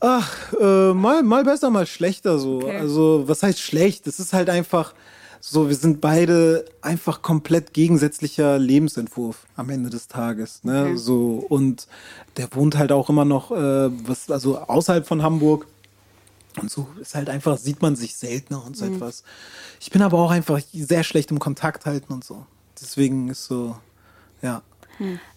Ach, äh, mal, mal besser, mal schlechter so. Okay. Also, was heißt schlecht? Es ist halt einfach so, wir sind beide einfach komplett gegensätzlicher Lebensentwurf am Ende des Tages. Ne? Okay. So, und der wohnt halt auch immer noch, äh, was, also außerhalb von Hamburg. Und so ist halt einfach, sieht man sich seltener und so etwas. Ich bin aber auch einfach sehr schlecht im Kontakt halten und so. Deswegen ist so, ja.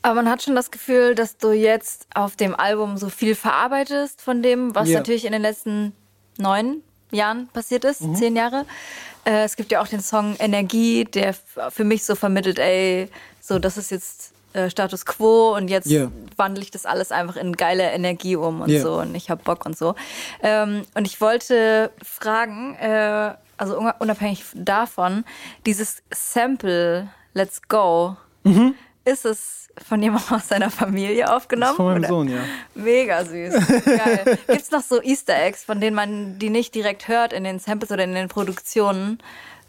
Aber man hat schon das Gefühl, dass du jetzt auf dem Album so viel verarbeitest von dem, was Ja. natürlich in den letzten neun Jahren passiert ist, Mhm. zehn Jahre. Äh, es gibt ja auch den Song Energie, der für mich so vermittelt, ey, so das ist jetzt äh, Status Quo und jetzt Ja. wandle ich das alles einfach in geile Energie um und Ja. so und ich hab Bock und so. Ähm, und ich wollte fragen, äh, also unabhängig davon, dieses Sample Let's Go, ist es von jemandem aus seiner Familie aufgenommen? Mhm. Ist von meinem oder? Sohn, ja. Mega süß. Geil. Gibt's noch so Easter Eggs, von denen man die nicht direkt hört in den Samples oder in den Produktionen?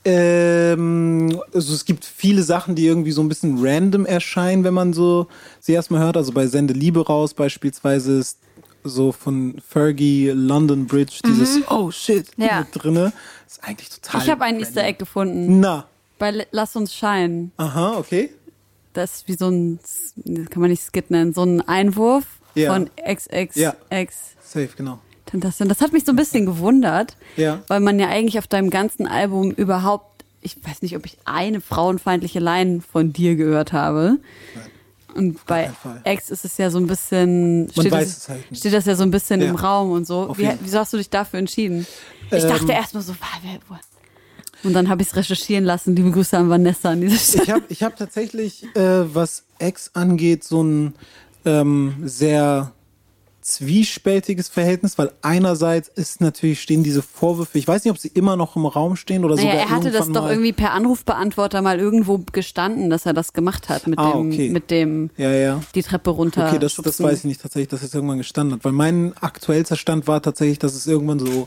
Ähm, also es gibt viele Sachen, die irgendwie so ein bisschen random erscheinen, wenn man so sie erstmal hört. Also bei Sende Liebe raus beispielsweise ist so von Fergie London Bridge dieses Oh shit Mhm. Ja. mit drinne. Ist eigentlich total. Ich habe ein. Easter Egg gefunden. Na, Bei Lass uns scheinen. aha, okay. Das ist wie so ein, kann man nicht Skit nennen, so ein Einwurf Ja. von XXX. Ja. Safe, genau. Tentation. Das hat mich so ein bisschen gewundert, Ja. weil man ja eigentlich auf deinem ganzen Album überhaupt, ich weiß nicht, ob ich eine frauenfeindliche Line von dir gehört habe. Und bei keinen Fall. X ist es ja so ein bisschen, steht, das, es halt steht das ja so ein bisschen Ja. im Raum und so. Wie, wieso hast du dich dafür entschieden? Ich Ähm, dachte erstmal so, wa- wer- und dann habe ich es recherchieren lassen. Liebe Grüße an Vanessa an dieser Stelle. Ich habe ich hab tatsächlich, äh, was Ex angeht, so ein ähm, sehr zwiespältiges Verhältnis, weil einerseits ist natürlich stehen diese Vorwürfe, ich weiß nicht, ob sie immer noch im Raum stehen oder Naja, sogar er hatte das doch irgendwie per Anrufbeantworter mal irgendwo gestanden, dass er das gemacht hat mit Ah, dem, okay. mit dem Ja, ja. die Treppe runter. Okay, das, das weiß ich nicht tatsächlich, dass es irgendwann gestanden hat. Weil mein aktuellster Stand war tatsächlich, dass es irgendwann so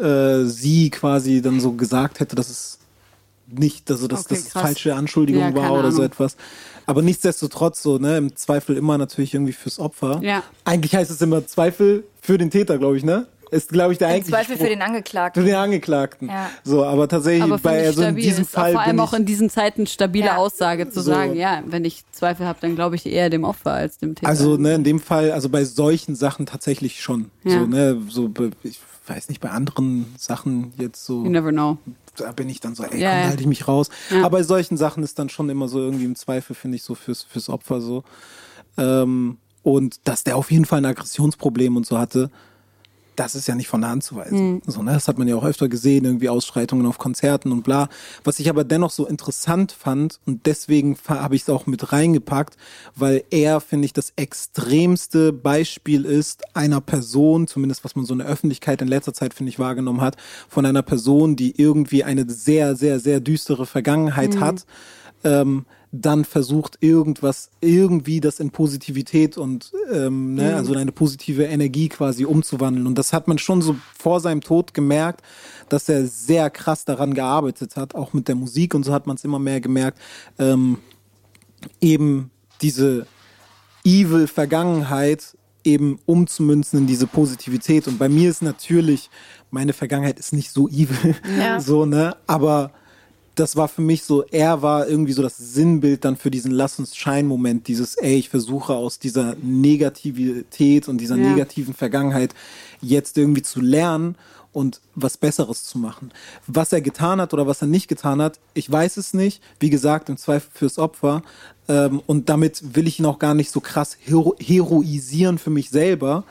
äh, sie quasi dann so gesagt hätte, dass es nicht, also dass Okay, das krass. falsche Anschuldigung Ja, war oder so Ahnung. etwas. Aber nichtsdestotrotz so, ne, im Zweifel immer natürlich irgendwie fürs Opfer. Ja. Eigentlich heißt es immer Zweifel für den Täter, glaube ich, ne? Ist, glaube ich, der Im eigentliche Zweifel für Spruch. den für Angeklagten. den Angeklagten. Ja. So, aber tatsächlich Aber bei also in diesem ist Fall vor allem auch in diesen Zeiten stabile Ja. Aussage zu So. sagen, ja, wenn ich Zweifel habe, dann glaube ich eher dem Opfer als dem Täter. Also, ne, in dem Fall, also bei solchen Sachen tatsächlich schon. Ja. So, ne, so, ich weiß nicht, bei anderen Sachen jetzt so, you never know. da bin ich dann so, ey, Ja, komm, halte ich mich raus. Ja. Aber bei solchen Sachen ist dann schon immer so irgendwie im Zweifel, finde ich, so fürs, fürs Opfer so. Ähm, und dass der auf jeden Fall ein Aggressionsproblem und so hatte, das ist ja nicht von der Hand zu weisen. Mhm. So, ne? Das hat man ja auch öfter gesehen, irgendwie Ausschreitungen auf Konzerten und bla. Was ich aber dennoch so interessant fand und deswegen habe ich es auch mit reingepackt, weil er, finde ich, das extremste Beispiel ist einer Person, zumindest was man so in der Öffentlichkeit in letzter Zeit, finde ich, wahrgenommen hat, von einer Person, die irgendwie eine sehr, sehr, sehr düstere Vergangenheit hat, ähm, dann versucht irgendwas, irgendwie das in Positivität und ähm, ne, also in eine positive Energie quasi umzuwandeln. Und das hat man schon so vor seinem Tod gemerkt, dass er sehr krass daran gearbeitet hat, auch mit der Musik und so hat man es immer mehr gemerkt, ähm, eben diese evil Vergangenheit eben umzumünzen in diese Positivität. Und bei mir ist natürlich, meine Vergangenheit ist nicht so evil, Ja. so, ne, aber das war für mich so, er war irgendwie so das Sinnbild dann für diesen Lass uns schein Moment, dieses, ey, ich versuche aus dieser Negativität und dieser Ja. negativen Vergangenheit jetzt irgendwie zu lernen und was Besseres zu machen. Was er getan hat oder was er nicht getan hat, ich weiß es nicht. Wie gesagt, im Zweifel fürs Opfer. Ähm, und damit will ich ihn auch gar nicht so krass hero heroisieren für mich selber.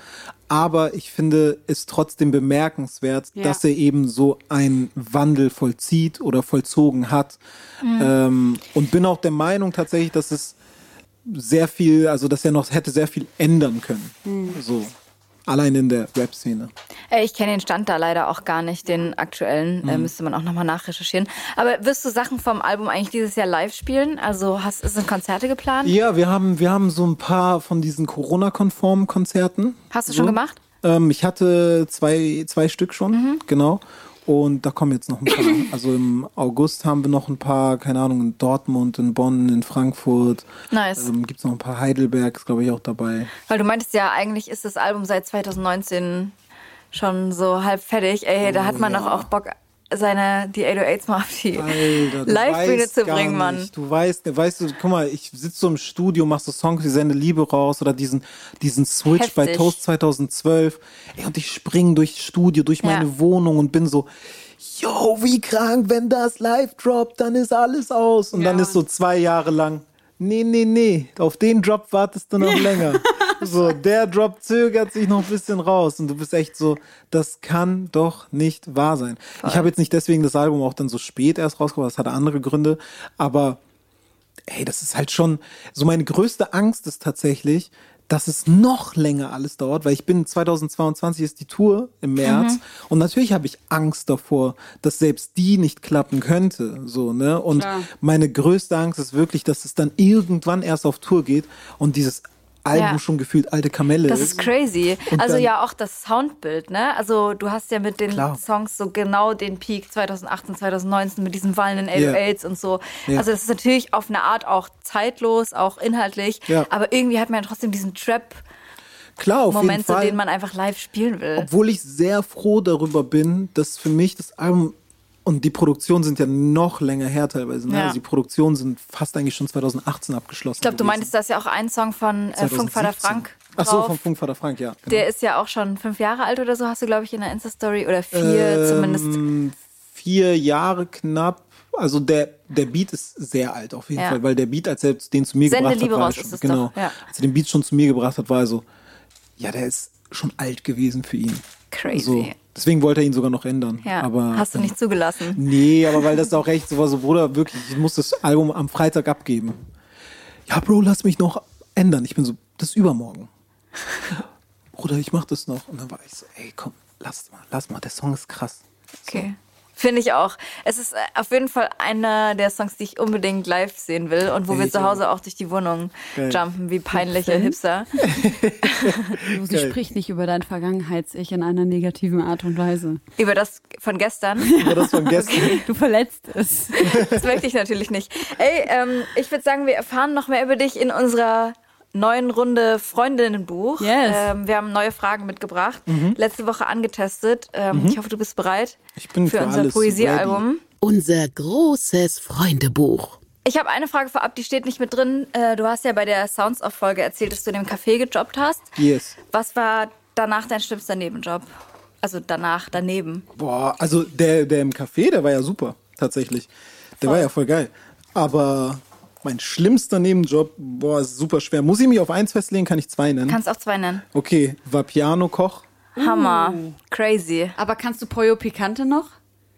Aber ich finde es trotzdem bemerkenswert, Ja. dass er eben so einen Wandel vollzieht oder vollzogen hat. Ähm, und bin auch der Meinung tatsächlich, dass es sehr viel, also dass er noch hätte sehr viel ändern können. So. Allein in der Rap-Szene. Äh, Ich kenne den Stand da leider auch gar nicht, den aktuellen. Mhm. Äh, müsste man auch nochmal nachrecherchieren. Aber wirst du Sachen vom Album eigentlich dieses Jahr live spielen? Also hast, sind Konzerte geplant? Ja, wir haben, wir haben so ein paar von diesen Corona-konformen Konzerten. Hast du schon so. gemacht? Ähm, ich hatte zwei, zwei Stück schon, Mhm. genau. Und da kommen jetzt noch ein paar. also im August haben wir noch ein paar, keine Ahnung, in Dortmund, in Bonn, in Frankfurt. Nice. Ähm, Gibt es noch ein paar Heidelberg, ist glaube ich auch dabei. Weil du meintest ja, eigentlich ist das Album seit 2019 schon so halb fertig. Ey, da hat man ja. doch auch Bock, seine, die 808s mal auf die Live-Bühne zu bringen, Mann. Du weißt, weißt du, guck mal, ich sitze so im Studio, mach so Songs wie Sende Liebe raus oder diesen, diesen Switch bei Heftig. Toast 2012. Ey, und ich spring durchs Studio, durch meine Ja. Wohnung und bin so, yo, wie krank, wenn das live droppt, dann ist alles aus. Und dann Ja. ist so zwei Jahre lang, nee, nee, nee, auf den Drop wartest du noch länger. so, der Drop zögert sich noch ein bisschen raus und du bist echt so, das kann doch nicht wahr sein. Ich habe jetzt nicht deswegen das Album auch dann so spät erst rausgebracht, das hatte andere Gründe, aber ey, das ist halt schon, so meine größte Angst ist tatsächlich, dass es noch länger alles dauert, weil ich bin 2022 ist die Tour im März und natürlich habe ich Angst davor, dass selbst die nicht klappen könnte, so, ne? Und Klar. meine größte Angst ist wirklich, dass es dann irgendwann erst auf Tour geht und dieses Album Ja. schon gefühlt alte Kamelle Das ist. ist crazy. Und also ja auch das Soundbild, ne? Also du hast ja mit den Klar. Songs so genau den Peak 2018, 2019 mit diesen wallenden Ja. 808s und so. Ja. Also das ist natürlich auf eine Art auch zeitlos, auch inhaltlich. Ja. Aber irgendwie hat man ja trotzdem diesen Trap-Moment, Klar, auf jeden so, Fall. den man einfach live spielen will. Obwohl ich sehr froh darüber bin, dass für mich das Album und die Produktionen sind ja noch länger her teilweise. Ne? Ja. Also die Produktionen sind fast eigentlich schon 2018 abgeschlossen. Ich glaube, du meintest, da ist ja auch ein Song von äh, Funkvater 2017. Frank Ach so, drauf. von Funkvater Frank, ja. Genau. Der ist ja auch schon fünf Jahre alt oder so, hast du, glaube ich, in der Insta-Story. Oder vier zumindest. Ähm, Vier Jahre knapp. Also der, der Beat ist sehr alt auf jeden Ja. Fall, weil der Beat, als er den zu mir Sende gebracht Liebe hat, war raus schon, genau, doch, ja. als er den Beat schon zu mir gebracht hat, war er so, ja, der ist schon alt gewesen für ihn. Crazy. So, deswegen wollte er ihn sogar noch ändern. Ja, aber hast du nicht zugelassen. Nee, aber weil das auch echt so war, so Bruder, wirklich, ich muss das Album am Freitag abgeben. Ja, Bro, lass mich noch ändern. Ich bin so, das ist übermorgen. Bruder, ich mach das noch. Und dann war ich so, ey, komm, lass mal, lass mal, der Song ist krass. Okay. Finde ich auch. Es ist äh, auf jeden Fall einer der Songs, die ich unbedingt live sehen will und wo wir Ich zu Hause auch durch die Wohnung Geil. jumpen, wie peinliche Hipster. Sie Geil. spricht nicht über dein Vergangenheits-Ich in einer negativen Art und Weise. Über das von gestern. War das von gestern? Du verletzt es. Das möchte ich natürlich nicht. Ey, ähm, ich würde sagen, wir erfahren noch mehr über dich in unserer neuen Runde Freundinnenbuch. Yes. Ähm, wir haben neue Fragen mitgebracht. Letzte Woche angetestet. Ähm, Ich hoffe, du bist bereit Ich bin für für unser Poesiealbum. Unser großes Freundebuch. Ich habe eine Frage vorab, die steht nicht mit drin. Äh, Du hast ja bei der Sounds of Folge erzählt, dass du in dem Café gejobbt hast. Yes. Was war danach dein schlimmster Nebenjob? Also danach, daneben. Boah, also der, der im Café, der war ja super, tatsächlich. Der war ja voll geil. Aber mein schlimmster Nebenjob, boah, ist super schwer. Muss ich mich auf eins festlegen? Kann ich zwei nennen? Kannst auch zwei nennen. Okay, war Piano-Koch? Hammer. Crazy. Aber kannst du Pollo Picante noch?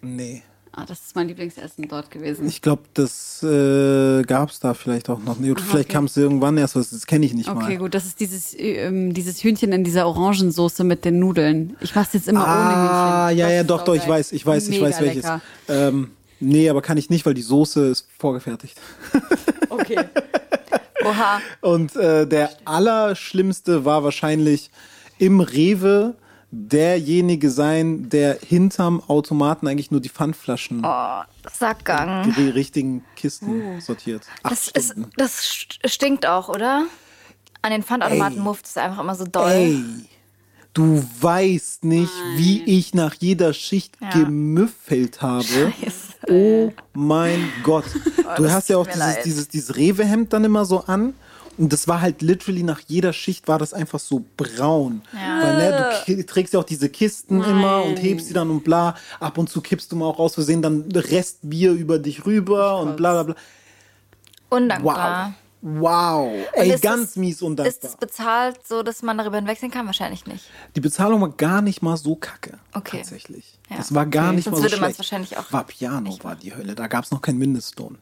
Nee. Ah, das ist mein Lieblingsessen dort gewesen. Ich glaube, das äh, gab es da vielleicht auch noch. Nee, vielleicht okay. kam es irgendwann erst, was das kenne ich nicht Okay, mal. gut, das ist dieses, ähm, dieses Hühnchen in dieser Orangensoße mit den Nudeln. Ich mach's jetzt immer ohne Hühnchen. Ah, ja, ja, doch, doch, ich saugeil. weiß, ich weiß, ich Mega weiß welches. lecker. Ähm, nee, aber kann ich nicht, weil die Soße ist vorgefertigt. Okay. Oha. Und äh, der allerschlimmste war wahrscheinlich im Rewe derjenige sein, der hinterm Automaten eigentlich nur die Pfandflaschen, Oh, Sackgang. die richtigen Kisten sortiert. Acht Das, ist, das st- stinkt auch, oder? An den Pfandautomaten Ey. muft es einfach immer so doll. Ey, du weißt nicht, wie ich nach jeder Schicht Ja. gemüffelt habe. Scheiße. Oh mein Gott. du das hast ja auch dieses, dieses, dieses Rewe-Hemd dann immer so an. Und das war halt literally nach jeder Schicht war das einfach so braun. Weil ne, du trägst ja auch diese Kisten immer und hebst sie dann und bla. Ab und zu kippst du mal auch aus Versehen dann Restbier über dich rüber und bla bla bla. Undankbar. Wow. Wow. Ey, ist ganz es- mies Ist undankbar. es bezahlt, so dass man darüber hinwechseln kann? Wahrscheinlich nicht. Die Bezahlung war gar nicht mal so kacke. Okay. Tatsächlich. Ja. Das war gar nicht Sonst mal so würde schlecht. wahrscheinlich auch War Piano, war die Hölle. Da gab es noch keinen Mindestlohn.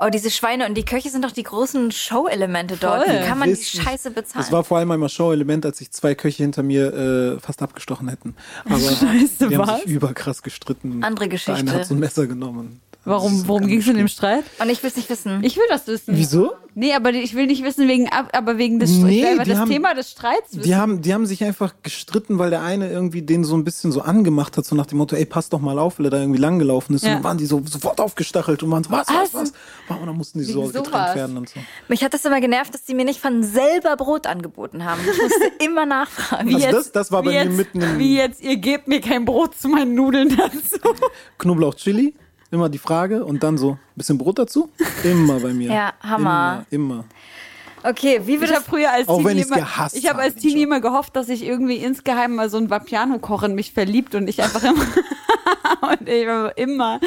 Oh, diese Schweine und die Köche sind doch die großen Show-Elemente dort. Wie kann man die Wissen. Scheiße bezahlen? Das war vor allem einmal Show-Element, als sich zwei Köche hinter mir äh, fast abgestochen hätten. Aber Scheiße, die haben was? sich überkrass gestritten. Andere Der eine Geschichte. hat so ein Messer genommen. Warum, worum ging es in dem Streit? Und ich will es nicht wissen. Ich will das wissen. Wieso? Nee, aber ich will nicht wissen wegen, ab- aber wegen des Nee, ich will aber die das haben- Thema des Streits wissen. Die haben, die haben sich einfach gestritten, weil der eine irgendwie den so ein bisschen so angemacht hat, so nach dem Motto, ey, pass doch mal auf, weil er da irgendwie langgelaufen ist. Ja. Und dann waren die so sofort aufgestachelt und waren so, was, was, was? Und dann mussten die so getrennt sowas. werden und so. Mich hat das immer genervt, dass die mir nicht von selber Brot angeboten haben. Ich musste immer nachfragen. Also das- das war bei wie mir jetzt, mitten im- Wie jetzt, ihr gebt mir kein Brot zu meinen Nudeln dazu. Knoblauch, Chili, immer die Frage und dann so ein bisschen Brot dazu. Immer bei mir. Ja, Hammer. Immer, immer. Okay, wie Ich wird habe das? früher als Auch Teenie wenn immer, gehasst ich habe habe, als Teenie immer gehofft, dass ich irgendwie insgeheim mal so ein Vapiano-Koch in mich verliebt und ich einfach immer und ich immer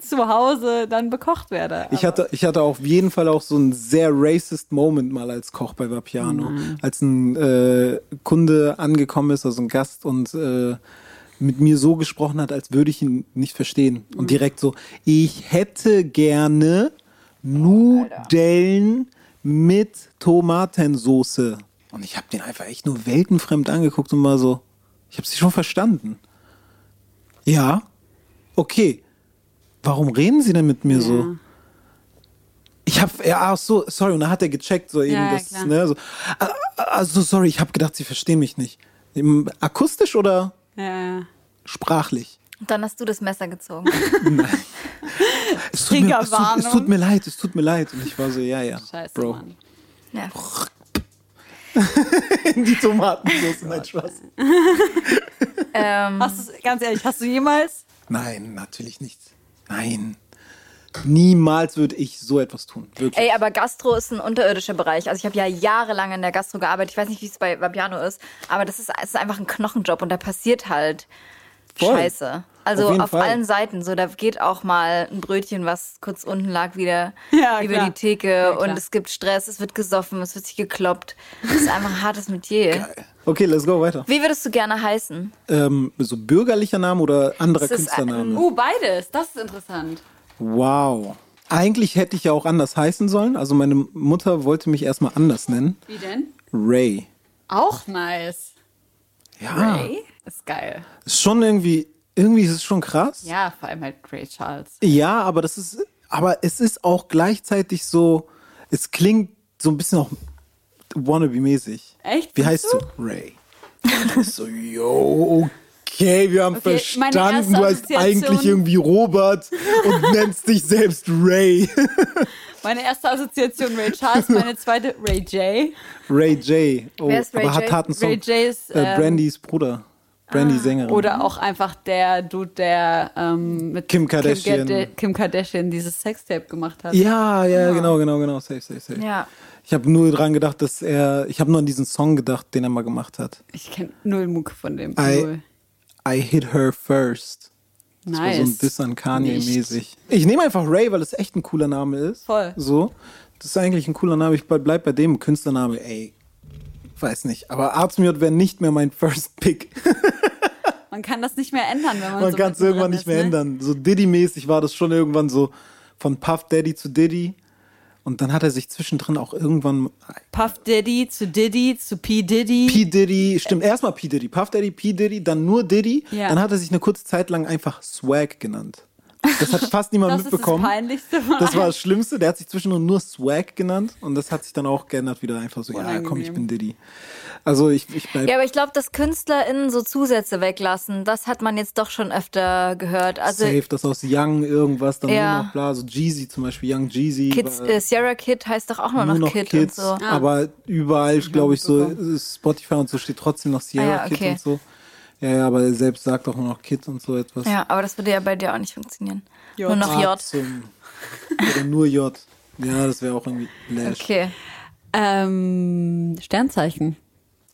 zu Hause dann bekocht werde. Ich hatte, ich hatte auf jeden Fall auch so einen sehr racist Moment mal als Koch bei Vapiano. Als ein äh, Kunde angekommen ist, also ein Gast und äh, mit mir so gesprochen hat, als würde ich ihn nicht verstehen. Und direkt so, ich hätte gerne Nudeln mit Tomatensoße. Und ich habe den einfach echt nur weltenfremd angeguckt und mal so, ich habe sie schon verstanden. Ja, okay. Warum reden Sie denn mit mir so? Ich hab, ja, ach so, sorry, und dann hat er gecheckt, so eben Ja, ja, das, klar. ne, so, also sorry, ich habe gedacht, Sie verstehen mich nicht. Akustisch oder Ja, sprachlich? Und dann hast du das Messer gezogen. Es tut, mir, es, tut, es tut mir leid, es tut mir leid. Und ich war so, ja, ja, Scheiße, Bro. Mann. Ja. In die Tomatensauce, nein, Spaß. Ähm, Hast du, ganz ehrlich, hast du jemals? Nein, natürlich nicht. Nein. Niemals würde ich so etwas tun. Wirklich. Ey, aber Gastro ist ein unterirdischer Bereich. Also ich habe ja jahrelang in der Gastro gearbeitet. Ich weiß nicht, wie es bei Vapiano ist, aber das ist, es ist einfach ein Knochenjob und da passiert halt Voll. Scheiße. Also Auf auf, allen Seiten. So, da geht auch mal ein Brötchen, was kurz unten lag, wieder Ja, über klar. die Theke Ja, und es gibt Stress, es wird gesoffen, es wird sich gekloppt. Das ist einfach ein hartes Metier. Okay, let's go weiter. Wie würdest du gerne heißen? Ähm, so bürgerlicher Name oder anderer Das ist Künstlername? Uh, beides. Das ist interessant. Wow. Eigentlich hätte ich ja auch anders heißen sollen. Also meine Mutter wollte mich erstmal anders nennen. Wie denn? Ray. Auch nice. Ja. Ray? Ist geil. Ist schon irgendwie, irgendwie ist es schon krass. Ja, vor allem halt Ray Charles. Ja, aber das ist, aber es ist auch gleichzeitig so, es klingt so ein bisschen auch wannabe-mäßig. Echt? Wie heißt du? Ray. Ich so, yo, okay, wir haben Okay, verstanden, du heißt eigentlich irgendwie Robert und nennst dich selbst Ray. Meine erste Assoziation Ray Charles, meine zweite Ray J. Ray J. Oh, Wer ist Ray aber hat J? harten Song. Ray J ist, äh, ähm, Brandys Bruder. Brandy Sängerin. Oder auch einfach der Dude, der ähm, mit Kim Kardashian. Kim. Kim Kardashian dieses Sextape gemacht hat. Ja, ja, genau, genau, genau. Safe, safe, safe. Ja. Ich habe nur dran gedacht, dass er, ich habe nur an diesen Song gedacht, den er mal gemacht hat. Ich kenne null Mucke von dem. I, Null. I hit her first. Das war so ein Nice. Diss an Kanye-mäßig. Ich nehme einfach Ray, weil es echt ein cooler Name ist. Voll. So. Das ist eigentlich ein cooler Name. Ich bleib bei dem Künstlername. Ey, weiß nicht. Aber Arztmiot wäre nicht mehr mein First Pick. Man kann das nicht mehr ändern, wenn man, Man so kann es irgendwann nicht mehr ne? ändern. So Diddy-mäßig war das schon irgendwann so von Puff Daddy zu Diddy. Und dann hat er sich zwischendrin auch irgendwann Puff Diddy zu Diddy zu P. Diddy. P. Diddy, stimmt, erstmal P. Diddy, Puff Daddy, P. Diddy, dann nur Diddy. Ja. Dann hat er sich eine kurze Zeit lang einfach Swag genannt. Das hat fast niemand das ist das mitbekommen. Peinlichste von Das war das Schlimmste. Der hat sich zwischendurch nur Swag genannt und das hat sich dann auch geändert wieder einfach so, ja, Unangenehm. komm, ich bin Diddy. Also ich, ich bleib, Ja, aber ich glaube, dass KünstlerInnen so Zusätze weglassen, das hat man jetzt doch schon öfter gehört. Also safe, das aus Young irgendwas, dann Ja. nur noch bla, so Jeezy zum Beispiel, Young Jeezy. Kids, war- äh, Sierra Kid heißt doch auch nur, nur noch noch Kid Kids, und so. aber überall, glaube ich, so. Spotify und so steht trotzdem noch Sierra Ah ja, Kid okay. und so. Ja, ja, aber er selbst sagt auch nur noch Kid und so etwas. Ja, aber das würde ja bei dir auch nicht funktionieren. J. Nur noch Ah, J. Zum, oder nur J. Ja, das wäre auch irgendwie Lash. Okay. Ähm, Sternzeichen.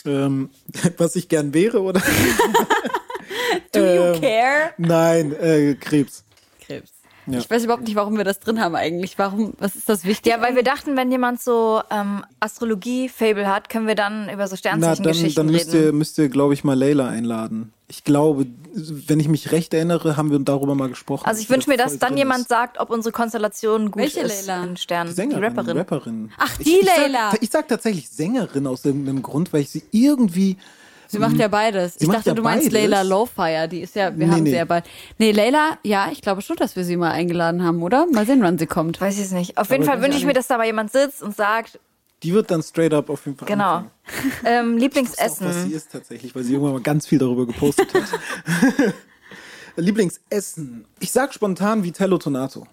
Ähm, was ich gern wäre, oder? Do you Ähm, care? Nein, äh, Krebs. Krebs. Ja. Ich weiß überhaupt nicht, warum wir das drin haben eigentlich. Warum, was ist das wichtig? Ja, weil wir dachten, wenn jemand so ähm, Astrologie-Fable hat, können wir dann über so Sternzeichengeschichten dann müsst ihr, reden. müsst ihr, glaube ich, mal Leila einladen. Ich glaube, wenn ich mich recht erinnere, haben wir darüber mal gesprochen. Also ich wünsche mir, da dass dann jemand ist. sagt, ob unsere Konstellation gut Welche ist Leila? in Sternen. Die Sängerin, die Rapperin. Rapperin. Ach, Ich- die ich sag- Leila. Ich sag tatsächlich Sängerin aus irgendeinem Grund, weil ich sie irgendwie Sie macht ja beides. Sie ich dachte, ja du meinst beides? Layla Lowfire. Die ist ja, wir Nee, haben nee. sie ja bald. Nee, Layla, ja, ich glaube schon, dass wir sie mal eingeladen haben, oder? Mal sehen, wann sie kommt. Weiß ich es nicht. Auf jeden Fall wünsche ich mir, dass da mal jemand sitzt und sagt, Die wird dann straight up auf jeden Fall. genau. Ähm, Das ist auch, was sie Lieblingsessen. ist tatsächlich, weil sie irgendwann mal ganz viel darüber gepostet hat. Lieblingsessen. Ich sag spontan Vitello Tonato.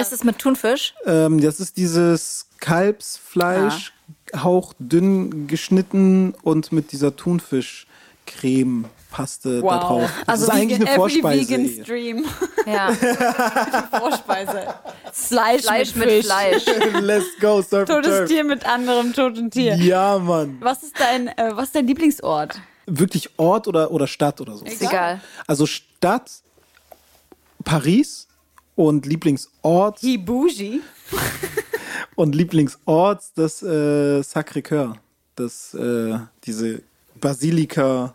Ist es mit Thunfisch? Ähm, das ist dieses Kalbsfleisch, hauchdünn geschnitten und mit dieser Thunfischcreme-Paste da drauf. Das Also ist eigentlich eine Vorspeise. Vegan hier. Stream. Ja. Vorspeise. Fleisch, Fleisch mit, mit. Fleisch. Let's go, surf Totes turf. Tier mit anderem toten Tier. Ja, Mann. Was ist dein, äh, was ist dein Lieblingsort? Wirklich Ort oder, oder Stadt oder so? Ist egal. Also Stadt, Paris und Lieblingsort Hi Bougie. und Lieblingsort das äh, Sacré-Cœur. Das, äh, diese Basilika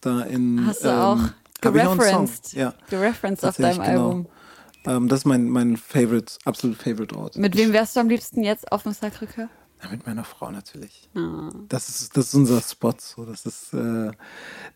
da in. Hast du ähm, auch gereferenced. Ja. Gereferenced auf deinem genau. Album. Ähm, das ist mein, mein favorite, absolut favorite Ort. Mit wem wärst du am liebsten jetzt auf dem Sacré-Cœur? Ja, mit meiner Frau natürlich. Ah. Das, ist, das ist unser Spot. So. Das ist, äh,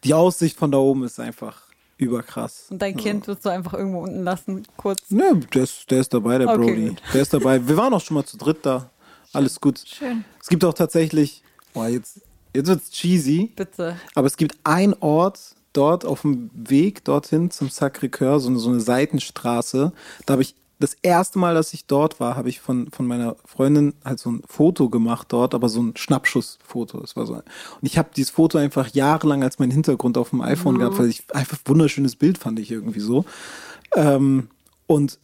die Aussicht von da oben ist einfach überkrass. Und dein Kind wirst du einfach irgendwo unten lassen, kurz. Ne, der ist, der ist dabei, der Okay, Brody. gut. Der ist dabei. Wir waren auch schon mal zu dritt da. Alles gut. Schön. Es gibt auch tatsächlich, boah, jetzt, jetzt wird's cheesy, Bitte. aber es gibt einen Ort dort auf dem Weg dorthin zum Sacré-Cœur, so so eine Seitenstraße. Da habe ich das erste Mal, dass ich dort war, habe ich von, von meiner Freundin halt so ein Foto gemacht dort, aber so ein Schnappschussfoto. Das war so. Und ich habe dieses Foto einfach jahrelang als mein Hintergrund auf dem iPhone gehabt, weil ich einfach wunderschönes Bild fand ich irgendwie so. Ähm, und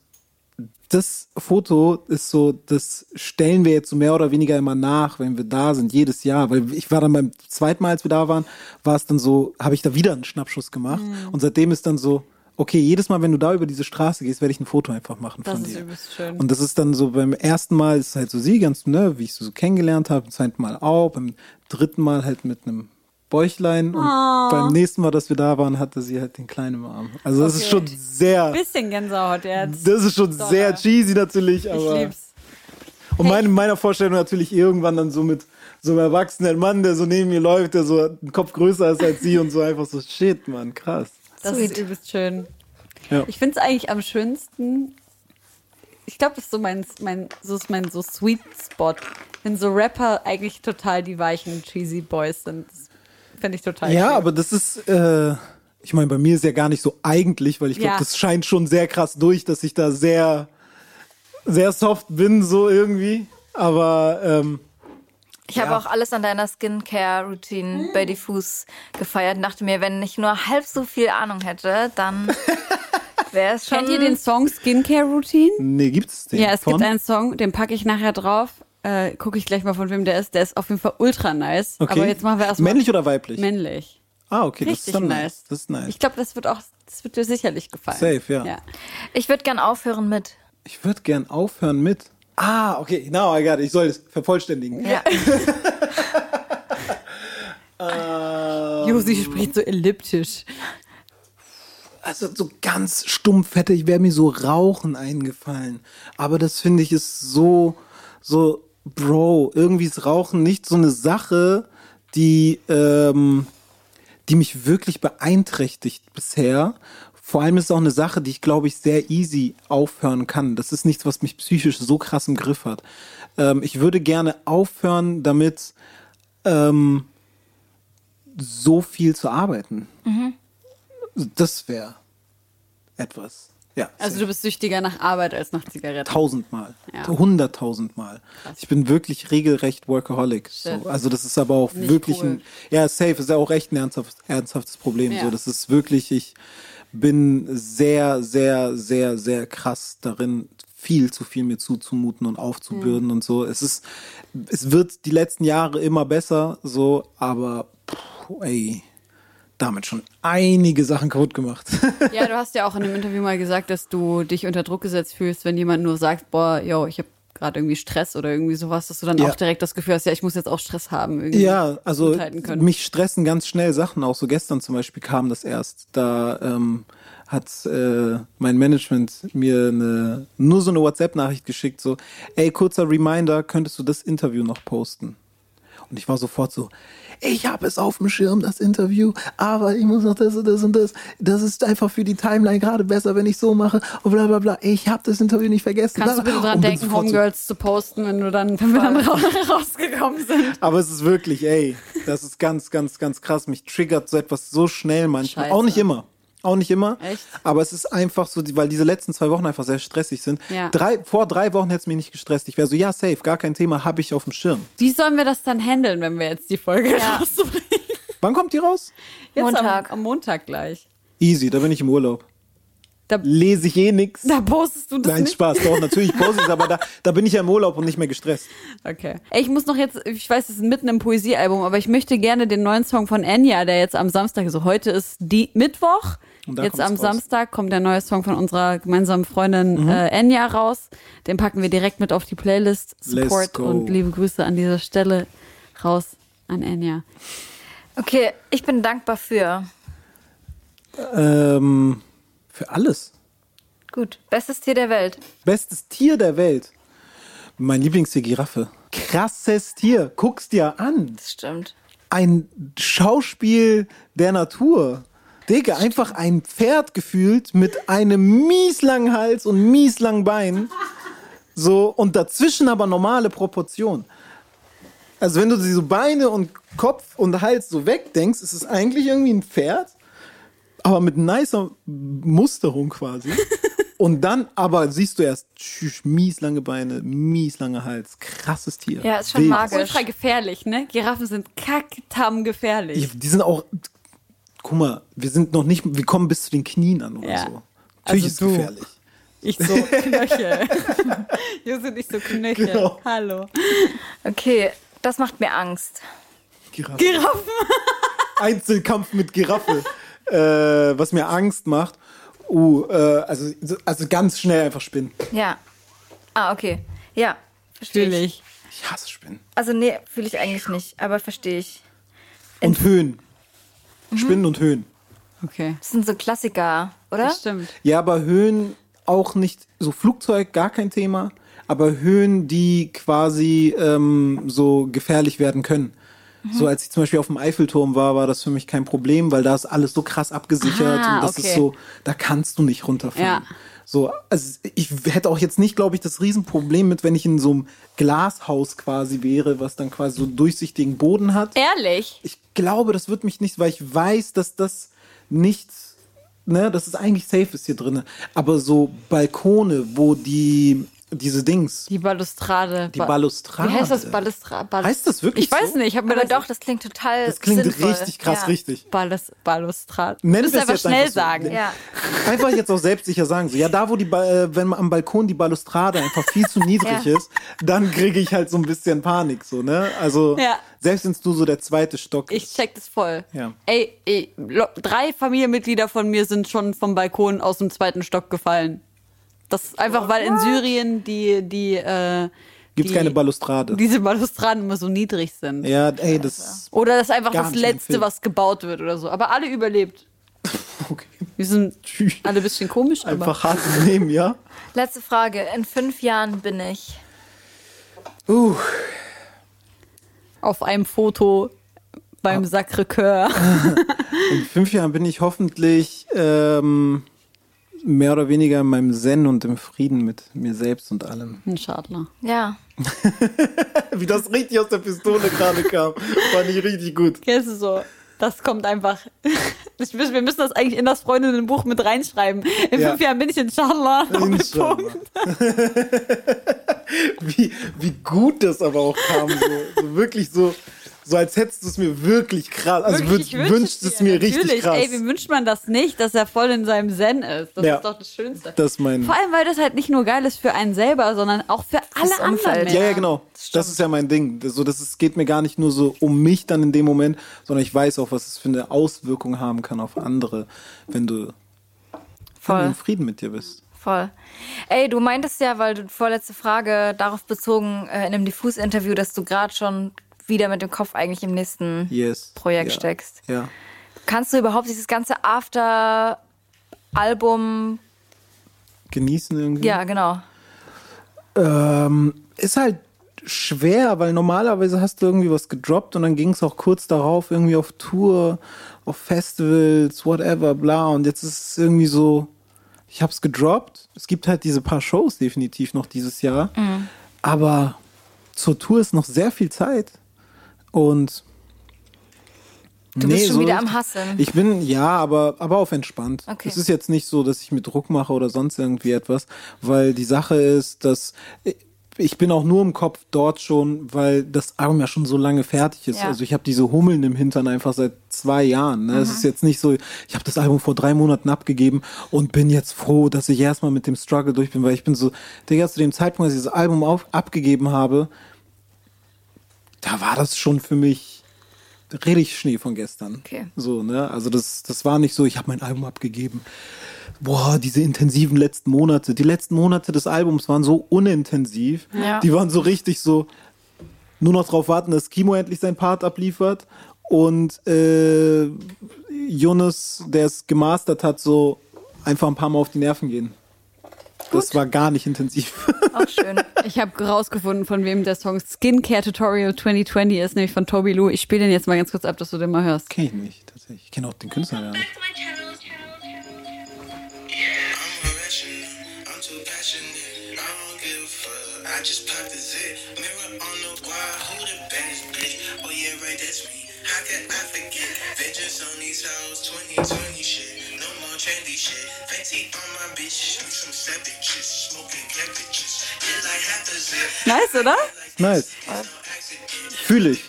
das Foto ist so, das stellen wir jetzt so mehr oder weniger immer nach, wenn wir da sind, jedes Jahr. Weil ich war dann beim zweiten Mal, als wir da waren, war es dann so, habe ich da wieder einen Schnappschuss gemacht. Mhm. Und seitdem ist dann so, okay, jedes Mal, wenn du da über diese Straße gehst, werde ich ein Foto einfach machen Das von ist dir. übelst schön. Und das ist dann so, beim ersten Mal ist halt so sie, ganz, ne, wie ich sie so kennengelernt habe, beim zweiten Mal auch, beim dritten Mal halt mit einem Bäuchlein und Oh. beim nächsten Mal, dass wir da waren, hatte sie halt den kleinen im Arm. Also das ist Okay. schon sehr, Bisschen Gänsehaut jetzt. das ist schon Dollar. sehr cheesy natürlich, ich aber. lieb's. Und meine, meiner Vorstellung natürlich irgendwann dann so mit so einem erwachsenen Mann, der so neben mir läuft, der so einen Kopf größer ist als sie und so einfach so, shit, Mann, krass. Das Sweet. ist übelst schön. Ja. Ich finde es eigentlich am schönsten. Ich glaube, das ist so mein, mein, so ist mein so Sweet Spot. Wenn so Rapper eigentlich total die weichen cheesy Boys sind. Das finde ich total Ja, schön. aber das ist, äh, ich meine, bei mir ist ja gar nicht so eigentlich, weil ich glaube, Ja. das scheint schon sehr krass durch, dass ich da sehr, sehr soft bin, so irgendwie. Aber ähm, Ich habe Ja. auch alles an deiner Skincare-Routine bei Diffus gefeiert und dachte mir, wenn ich nur halb so viel Ahnung hätte, dann wäre es schon. Kennt ihr den Song Skincare Routine? nee, gibt's den Ja, es von? gibt einen Song, den packe ich nachher drauf. Äh, Gucke ich gleich mal, von wem der ist. Der ist auf jeden Fall ultra nice. okay. Aber jetzt machen wir erstmal. Männlich oder weiblich? Männlich. ah, okay, das Richtig ist dann nice. nice. Das ist nice. Ich glaube, das wird auch, das wird dir sicherlich gefallen. Safe, ja. ja. Ich würde gern aufhören mit. Ich würde gern aufhören mit. Ah, okay, now I got it. Ich soll es vervollständigen. Ja. Josi spricht so elliptisch. Also so ganz stumpf hätte ich, wäre mir so Rauchen eingefallen. Aber das finde ich ist so, so, Bro, irgendwie ist Rauchen nicht so eine Sache, die, ähm, die mich wirklich beeinträchtigt bisher. Vor allem ist es auch eine Sache, die ich, glaube ich, sehr easy aufhören kann. Das ist nichts, was mich psychisch so krass im Griff hat. Ähm, ich würde gerne aufhören, damit ähm, so viel zu arbeiten. Das wäre etwas. Ja. Also du bist süchtiger nach Arbeit als nach Zigaretten. tausendmal, Ja. hunderttausendmal. Ich bin wirklich regelrecht Workaholic. So. Also das ist aber auch Nicht wirklich cool. ein, ja safe ist ja auch echt ein ernsthaftes, ernsthaftes Problem. Ja. So, das ist wirklich, ich bin sehr, sehr, sehr, sehr krass darin, viel zu viel mir zuzumuten und aufzubürden Mhm. und so. Es ist, es wird die letzten Jahre immer besser, so, aber puh, ey, damit schon einige Sachen kaputt gemacht. Ja, du hast ja auch in einem Interview mal gesagt, dass du dich unter Druck gesetzt fühlst, wenn jemand nur sagt, boah, yo, ich habe gerade irgendwie Stress oder irgendwie sowas, dass du dann Ja. auch direkt das Gefühl hast, ja, ich muss jetzt auch Stress haben. Irgendwie Ja, also mich stressen ganz schnell Sachen. Auch so gestern zum Beispiel kam das erst. Da ähm, hat äh, mein Management mir eine, nur so eine WhatsApp-Nachricht geschickt, so, ey, kurzer Reminder, könntest du das Interview noch posten? Und ich war sofort so, ich habe es auf dem Schirm, das Interview, aber ich muss noch das und das und das. Das ist einfach für die Timeline gerade besser, wenn ich so mache und bla bla bla. Ich habe das Interview nicht vergessen. Kannst du bitte dran denken, Homegirls zu posten, wenn du dann, wenn wir dann ra rausgekommen sind. Aber es ist wirklich, ey, das ist ganz, ganz, ganz krass. Mich triggert so etwas so schnell manchmal. Scheiße. Auch nicht immer. Auch nicht immer. Echt? Aber es ist einfach so, weil diese letzten zwei Wochen einfach sehr stressig sind. Ja. Drei, vor drei Wochen hätte es mich nicht gestresst. Ich wäre so, ja, safe, gar kein Thema, habe ich auf dem Schirm. Wie sollen wir das dann handeln, wenn wir jetzt die Folge rausbringen? Wann kommt die raus? Jetzt Montag. Am, am Montag gleich. Easy, da bin ich im Urlaub. Da, Lese ich eh nix. da postest du das Nein, nicht? Spaß, doch, natürlich poste ich aber da, da bin ich ja im Urlaub und nicht mehr gestresst. Okay. Ey, Ich muss noch jetzt, ich weiß, es ist mitten im Poesiealbum, aber ich möchte gerne den neuen Song von Enya, der jetzt am Samstag, also heute ist die Mittwoch. Jetzt am raus. Mhm. Samstag kommt der neue Song von unserer gemeinsamen Freundin äh, Enya raus. Den packen wir direkt mit auf die Playlist. Support und liebe Grüße an dieser Stelle raus an Enya. Okay, ich bin dankbar für. Ähm, für alles. Gut. Bestes Tier der Welt. Bestes Tier der Welt. Mein Lieblingstier, Giraffe. Krasses Tier. Guck's dir an. Das stimmt. Ein Schauspiel der Natur. Digga, einfach ein Pferd gefühlt mit einem mieslangen Hals und mieslangen Beinen. So, und dazwischen aber normale Proportionen. Also wenn du diese Beine und Kopf und Hals so wegdenkst, ist es eigentlich irgendwie ein Pferd, aber mit nicer Musterung quasi. Und dann aber siehst du erst tschüss, mies lange Beine, mies langer Hals, krasses Tier. Ja, ist schon Wild. magisch. Ultra gefährlich, ne? Giraffen sind kacktam gefährlich. Die, die sind auch, guck mal, wir sind noch nicht, wir kommen bis zu den Knien an oder Ja. so. Natürlich Also ist es du. gefährlich. Ich so Knöchel. Hier sind nicht so Knöchel. Genau. Hallo. Okay, das macht mir Angst. Giraffe. Giraffen. Einzelkampf mit Giraffe, äh, was mir Angst macht. Uh, äh, also, also ganz schnell einfach Spinnen. Ja. Ah, okay. Ja, verstehe ich. Natürlich. Ich hasse Spinnen. Also nee, fühle ich eigentlich nicht, aber verstehe ich. Und Höhen. Mhm. Spinnen und Höhen. Okay. Das sind so Klassiker, oder? Das stimmt. Ja, aber Höhen auch nicht, so Flugzeug gar kein Thema, aber Höhen, die quasi ähm, so gefährlich werden können. Mhm. So als ich zum Beispiel auf dem Eiffelturm war, war das für mich kein Problem, weil da ist alles so krass abgesichert Ah, und das okay. ist so, da kannst du nicht runterfallen. Ja. So, also ich hätte auch jetzt nicht, glaube ich, das Riesenproblem mit, wenn ich in so einem Glashaus quasi wäre, was dann quasi so durchsichtigen Boden hat. Ehrlich? Ich glaube, das wird mich nicht, weil ich weiß, dass das nicht, ne, dass es eigentlich safe ist hier drinne. Aber so Balkone, wo die, diese Dings, Die Balustrade. die Ba- Balustrade. Wie heißt das? Balustra Balus Heißt das wirklich Ich weiß so? nicht. Ich habe mir Aber das doch, das klingt total das klingt sinnvoll. richtig krass, ja. richtig. Balus Balustrade. Nennen du musst einfach schnell einfach so. sagen. Ja. Einfach jetzt auch selbstsicher sagen. So, ja, da, wo die, Ba- äh, wenn man am Balkon die Balustrade einfach viel zu niedrig Ja. ist, dann kriege ich halt so ein bisschen Panik, so, ne? Also, Ja. selbst wenn es nur so der zweite Stock Ich ist. check das voll. Ja. Ey, ey, drei Familienmitglieder von mir sind schon vom Balkon aus dem zweiten Stock gefallen. Das ist einfach, weil in Syrien die, die, äh, Gibt's die, keine Balustrade. diese Balustraden immer so niedrig sind. ja, ey, das, Oder das ist einfach das Letzte, was gebaut wird oder so. Aber alle überlebt. okay. Wir sind Tschüss. alle ein bisschen komisch, aber Einfach hartes Leben, ja? Letzte Frage. In fünf Jahren bin ich. Uh, auf einem Foto beim Sacré-Cœur. in fünf Jahren bin ich hoffentlich ähm, mehr oder weniger in meinem Zen und im Frieden mit mir selbst und allem. Ein Schadler. Ja. Wie das richtig aus der Pistole gerade kam, fand ich richtig gut. Kennst du so? Das kommt einfach. Ich, wir wir müssen das eigentlich in das Freundinnenbuch mit reinschreiben. In Ja. fünf Jahren bin ich Inshallah. Inshallah. Doppelpunkt. Wie, wie gut das aber auch kam. So, so wirklich so, so als hättest du es mir wirklich krass. Also Wirklich, wünsch wünscht es mir richtig Natürlich. krass. Ey, wie wünscht man das nicht, dass er voll in seinem Zen ist? Das Ja. ist doch das Schönste. Das mein. Vor allem, weil das halt nicht nur geil ist für einen selber, sondern auch für alle anderen. Menschen. Ja, ja, genau. Das ist ja mein Ding. Das, so, das ist, geht mir gar nicht nur so um mich dann in dem Moment, sondern ich weiß auch, was es für eine Auswirkung haben kann auf andere, wenn du, Voll. in Frieden mit dir bist. Voll. Ey, du meintest ja, weil du vorletzte Frage darauf bezogen äh, in einem Diffus-Interview, dass du gerade schon wieder mit dem Kopf eigentlich im nächsten Yes. Projekt ja. steckst. Ja. Kannst du überhaupt dieses ganze After-Album, Genießen irgendwie. ja, genau. Ähm, ist halt schwer, weil normalerweise hast du irgendwie was gedroppt und dann ging es auch kurz darauf irgendwie auf Tour, auf Festivals, whatever, bla. Und jetzt ist es irgendwie so, ich hab's gedroppt. Es gibt halt diese paar Shows definitiv noch dieses Jahr. Aber zur Tour ist noch sehr viel Zeit. Und Du bist schon wieder am Hasseln. Ich bin, ja, aber, aber auf entspannt. Okay. Es ist jetzt nicht so, dass ich mir Druck mache oder sonst irgendwie etwas, weil die Sache ist, dass ich bin auch nur im Kopf dort schon, weil das Album ja schon so lange fertig ist. Ja. Also ich habe diese Hummeln im Hintern einfach seit zwei Jahren. Ne? Es ist jetzt nicht so, ich habe das Album vor drei Monaten abgegeben und bin jetzt froh, dass ich erstmal mit dem Struggle durch bin, weil ich bin so, Digga, zu dem Zeitpunkt, als ich das Album auf, abgegeben habe, da war das schon für mich richtig Schnee von gestern. Okay. So, ne? Also das, das war nicht so, ich habe mein Album abgegeben. Boah, diese intensiven letzten Monate. Die letzten Monate des Albums waren so unintensiv. Ja. Die waren so richtig so, nur noch drauf warten, dass Kimo endlich sein Part abliefert. Und äh, Jonas, der es gemastert hat, so einfach ein paar Mal auf die Nerven gehen. Das war gar nicht intensiv. Auch schön. Ich habe rausgefunden, von wem der Song Skincare Tutorial 2020 ist, nämlich von Toby Lou. Ich spiele den jetzt mal ganz kurz ab, dass du den mal hörst. Kenn ich nicht, tatsächlich. Ich kenne auch den Künstler gar nicht. I'm irrational, I'm too passionate. I don't give a fuck. I just pop the zit. Mirror on the wall, who the baddest bitch? Oh yeah, right, that's me. How can I forget? Vengeance on these hoes, 2020 shit. Trendy shit. Fancy on my bitch, shoot some savages, smoking cabbages. Yeah, like half a zip. Nice, oder? Nice. Fühle ich.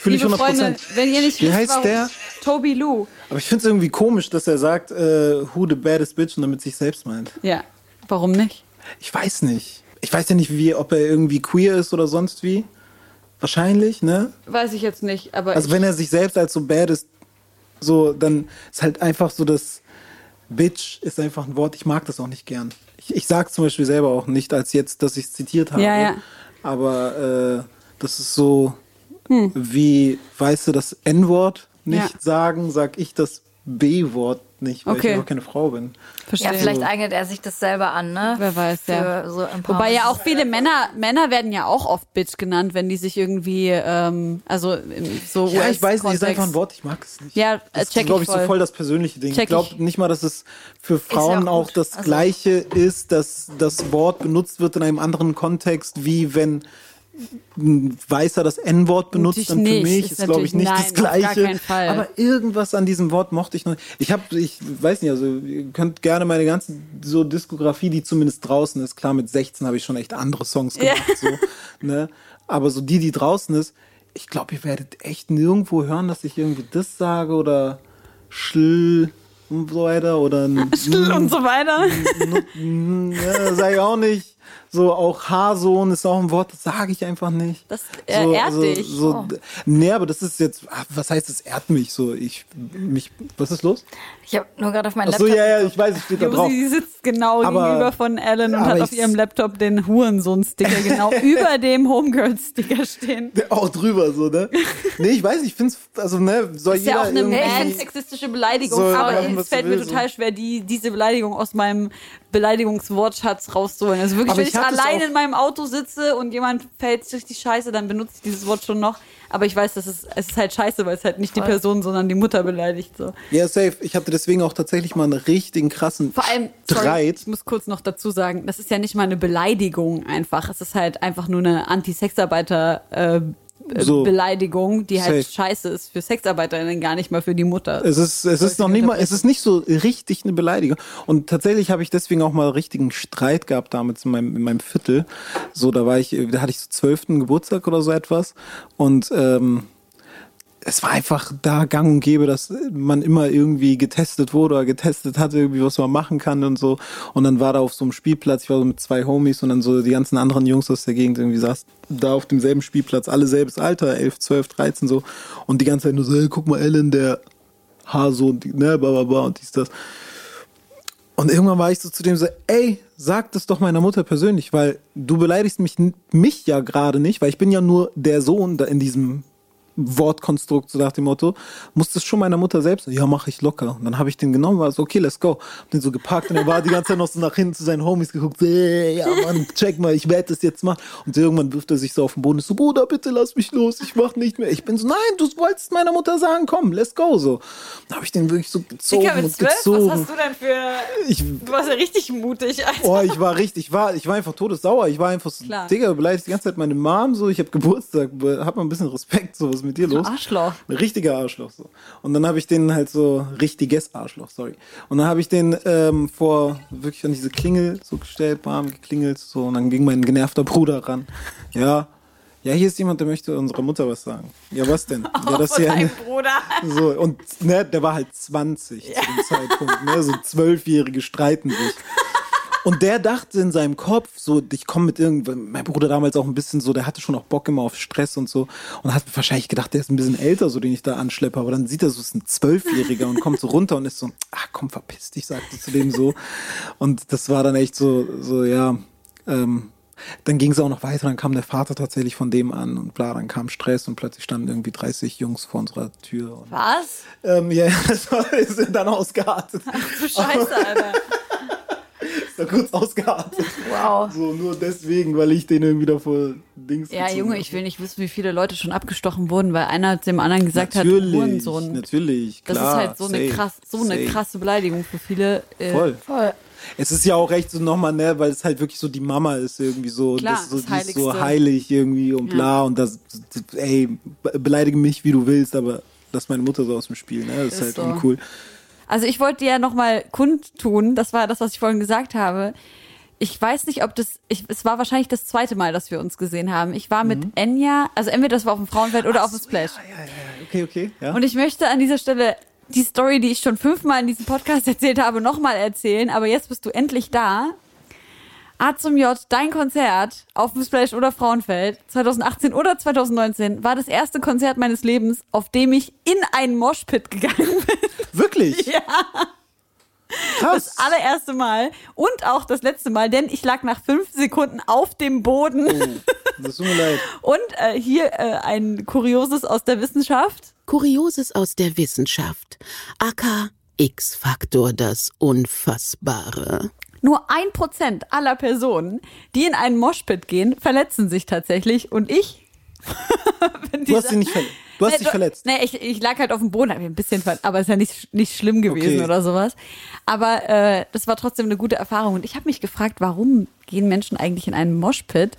Fühle ich Liebe 100%. Freunde, wenn ihr nicht Wie wisst, heißt warum der? Toby Lou. Aber ich finde es irgendwie komisch, dass er sagt, äh, who the baddest bitch und damit sich selbst meint. Ja, warum nicht? Ich weiß nicht. Ich weiß ja nicht, wie, ob er irgendwie queer ist oder sonst wie. Wahrscheinlich, ne? Weiß ich jetzt nicht, aber Also wenn er sich selbst als so bad ist, so, dann ist halt einfach so das Bitch ist einfach ein Wort, ich mag das auch nicht gern. Ich, ich sag zum Beispiel selber auch nicht, als jetzt, dass ich es zitiert habe. Ja, ja. Aber äh, das ist so, wie, weißt du, das N-Wort nicht Hm. Ja. sagen, sag ich das B-Wort nicht, weil Okay. ich auch keine Frau bin. verstehe. Ja, vielleicht eignet er sich das selber an, ne? Wer weiß, Für ja. So. Wobei ja auch viele Männer, Männer werden ja auch oft Bitch genannt, wenn die sich irgendwie, ähm, also so Ja, ich weiß nicht, ist einfach ein Wort, ich mag es nicht. Ja, äh, das ist, check glaube ich ich, so voll. voll das persönliche Ding. Check ich glaube ich. nicht mal, dass es für Frauen auch auch, das Also- Gleiche ist, dass das Wort benutzt wird in einem anderen Kontext, wie wenn Weißer das N-Wort benutzt, dann für mich Ist ist, glaube ich, nicht das nein, gar Gleiche. Aber irgendwas an diesem Wort mochte ich noch. nicht. Ich habe, ich weiß nicht, also ihr könnt gerne meine ganze so Diskografie, die zumindest draußen ist, klar, mit 16 habe ich schon echt andere Songs gemacht, so, ne? Aber so die, die draußen ist, ich glaube, ihr werdet echt nirgendwo hören, dass ich irgendwie das sage oder schl und so weiter oder Schl und so weiter. ja, sage ich auch nicht. So auch Haarsohn ist auch ein Wort, das sage ich einfach nicht. Das, äh, so, ehrt so, dich. So, Nee, aber das ist jetzt, ah, was heißt das ehrt mich so? Ich, mich, was ist los? Ich habe nur gerade auf meinen Ach so, Laptop. ja, ja, ich weiß, es steht da drauf. Sie sitzt genau Aber- gegenüber von Ellen und hat auf ich- ihrem Laptop den Hurensohn-Sticker genau über dem Homegirl-Sticker stehen. Auch drüber so, ne? Nee, ich weiß, ich finde es, also, ne, soll ist jeder ja auch eine irgendwie... man-sexistische Beleidigung, aber machen, es fällt mir total schwer, die, diese Beleidigung aus meinem Beleidigungswortschatz rauszuholen. Also wirklich, Aber wenn ich ich, allein in meinem Auto sitze und jemand fällt richtig scheiße, dann benutze ich dieses Wort schon noch. Aber ich weiß, dass es, es ist halt scheiße, weil es halt nicht die Person, sondern die Mutter beleidigt. So. Ja, safe. Ich hatte deswegen auch tatsächlich mal einen richtigen krassen Vor allem, sorry, Streit. ich muss kurz noch dazu sagen, das ist ja nicht mal eine Beleidigung einfach. Es ist halt einfach nur eine Anti-Sexarbeiter- äh, So. Beleidigung, die halt Safe. scheiße ist für Sexarbeiterinnen, gar nicht mal für die Mutter. Es ist, es ist noch nicht mal, es ist nicht so richtig eine Beleidigung. Und tatsächlich habe ich deswegen auch mal richtigen Streit gehabt damals in meinem, in meinem Viertel. So, da war ich, da hatte ich so zwölften Geburtstag oder so etwas. Und ähm, es war einfach da gang und gäbe, dass man immer irgendwie getestet wurde oder getestet hatte, irgendwie was man machen kann und so. Und dann war da auf so einem Spielplatz, ich war so mit zwei Homies und dann so die ganzen anderen Jungs aus der Gegend irgendwie saßen da auf demselben Spielplatz, alle selbes Alter, 11, 12, 13 so. Und die ganze Zeit nur so, hey, guck mal, Ellen, der Haarsohn, die- ne, bla, bla, bla und dies, das. Und irgendwann war ich so zu dem so, ey, sag das doch meiner Mutter persönlich, weil du beleidigst mich, mich ja gerade nicht, weil ich bin ja nur der Sohn da in diesem Wortkonstrukt, so nach dem Motto, musste es schon meiner Mutter selbst, ja, mache ich locker. Und dann habe ich den genommen, war so, okay, let's go. Hab den so gepackt und er war die ganze Zeit noch so nach hinten zu seinen Homies geguckt, so, ey, ja, Mann, check mal, ich werde das jetzt machen. Und irgendwann wirft er sich so auf den Boden, so, Bruder, bitte lass mich los, ich mach nicht mehr. Ich bin so, nein, du wolltest meiner Mutter sagen, komm, let's go, so. Dann habe ich den wirklich so gezogen Dicker, und zwölf, was gezogen. hast du denn für... Ich, Du warst ja richtig mutig, Alter. Oh, ich war richtig, ich war, ich war einfach todessauer. Ich war einfach so, Klar. Digga, beleidigt die ganze Zeit meine Mom so. Ich habe Geburtstag, hab mal ein bisschen Respekt, so ist mit dir los? Arschloch. Ein richtiger Arschloch so. Und dann habe ich den halt so richtiges Arschloch, sorry. Und dann habe ich den ähm, vor wirklich an diese Klingel so gestellt, bam, geklingelt so. Und dann ging mein genervter Bruder ran. Ja, ja, hier ist jemand, der möchte unserer Mutter was sagen. Ja, was denn? Ja, das hier eine, Bruder. so, und ne, der war halt 20 zu dem Zeitpunkt. Ne, so Zwölfjährige streiten sich. Und der dachte in seinem Kopf, so, ich komme mit irgendwann, mein Bruder damals auch ein bisschen so, der hatte schon auch Bock immer auf Stress und so. Und hat wahrscheinlich gedacht, der ist ein bisschen älter, so den ich da anschleppe. Aber dann sieht er so, es ist ein Zwölfjähriger und kommt so runter und ist so, ach komm, verpiss dich, sagte zu dem so. Und das war dann echt so, so, ja, ähm, dann ging es auch noch weiter, dann kam der Vater tatsächlich von dem an und bla, dann kam Stress und plötzlich standen irgendwie 30 Jungs vor unserer Tür. Was? ähm, ja, das war, ist dann ausgeartet. Du Scheiße, Alter. Dann kurz ausgeartet. Wow. So, nur deswegen, weil ich den irgendwie davor Dings Ja, Junge, hab. ich will nicht wissen, wie viele Leute schon abgestochen wurden, weil einer dem anderen gesagt natürlich, hat, Hurensohn. Natürlich, Das klar. ist halt so eine safe, krass, so eine safe. krasse Beleidigung für viele. Äh, Voll. Voll. Es ist ja auch recht so nochmal, ne, weil es halt wirklich so die Mama ist irgendwie so. Klar, das, so das die ist so heilig irgendwie und bla und das, ey, be- beleidige mich, wie du willst, aber lass meine Mutter so aus dem Spiel, ne, das ist, Ist halt so. uncool. Also ich wollte dir ja nochmal kundtun, das war das, was ich vorhin gesagt habe. Ich weiß nicht, ob das, ich, es war wahrscheinlich das zweite Mal, dass wir uns gesehen haben. Ich war mit Enya, also entweder das war auf dem Frauenfeld oder auf dem Splash. Okay, okay, ja. Und ich möchte an dieser Stelle die Story, die ich schon fünfmal in diesem Podcast erzählt habe, nochmal erzählen. Aber jetzt bist du endlich da. A zum J, dein Konzert auf dem Splash oder Frauenfeld 2018 oder 2019 war das erste Konzert meines Lebens, auf dem ich in einen Moshpit gegangen bin. Wirklich? Ja. Krass. Das allererste Mal und auch das letzte Mal, denn ich lag nach fünf Sekunden auf dem Boden. das tut mir leid. Und äh, hier äh, ein Kurioses aus der Wissenschaft. Kurioses aus der Wissenschaft. AK X-Faktor, das Unfassbare. Nur ein Prozent aller Personen, die in einen Moshpit gehen, verletzen sich tatsächlich. Und ich bin Du hast dich nicht verletzt. Du hast Nee, dich verletzt. Nee, ich, ich lag halt auf dem Boden, hab mich ein bisschen ver aber ist ja nicht, nicht schlimm gewesen Okay. oder sowas. Aber äh, das war trotzdem eine gute Erfahrung. Und ich habe mich gefragt, warum gehen Menschen eigentlich in einen Moshpit?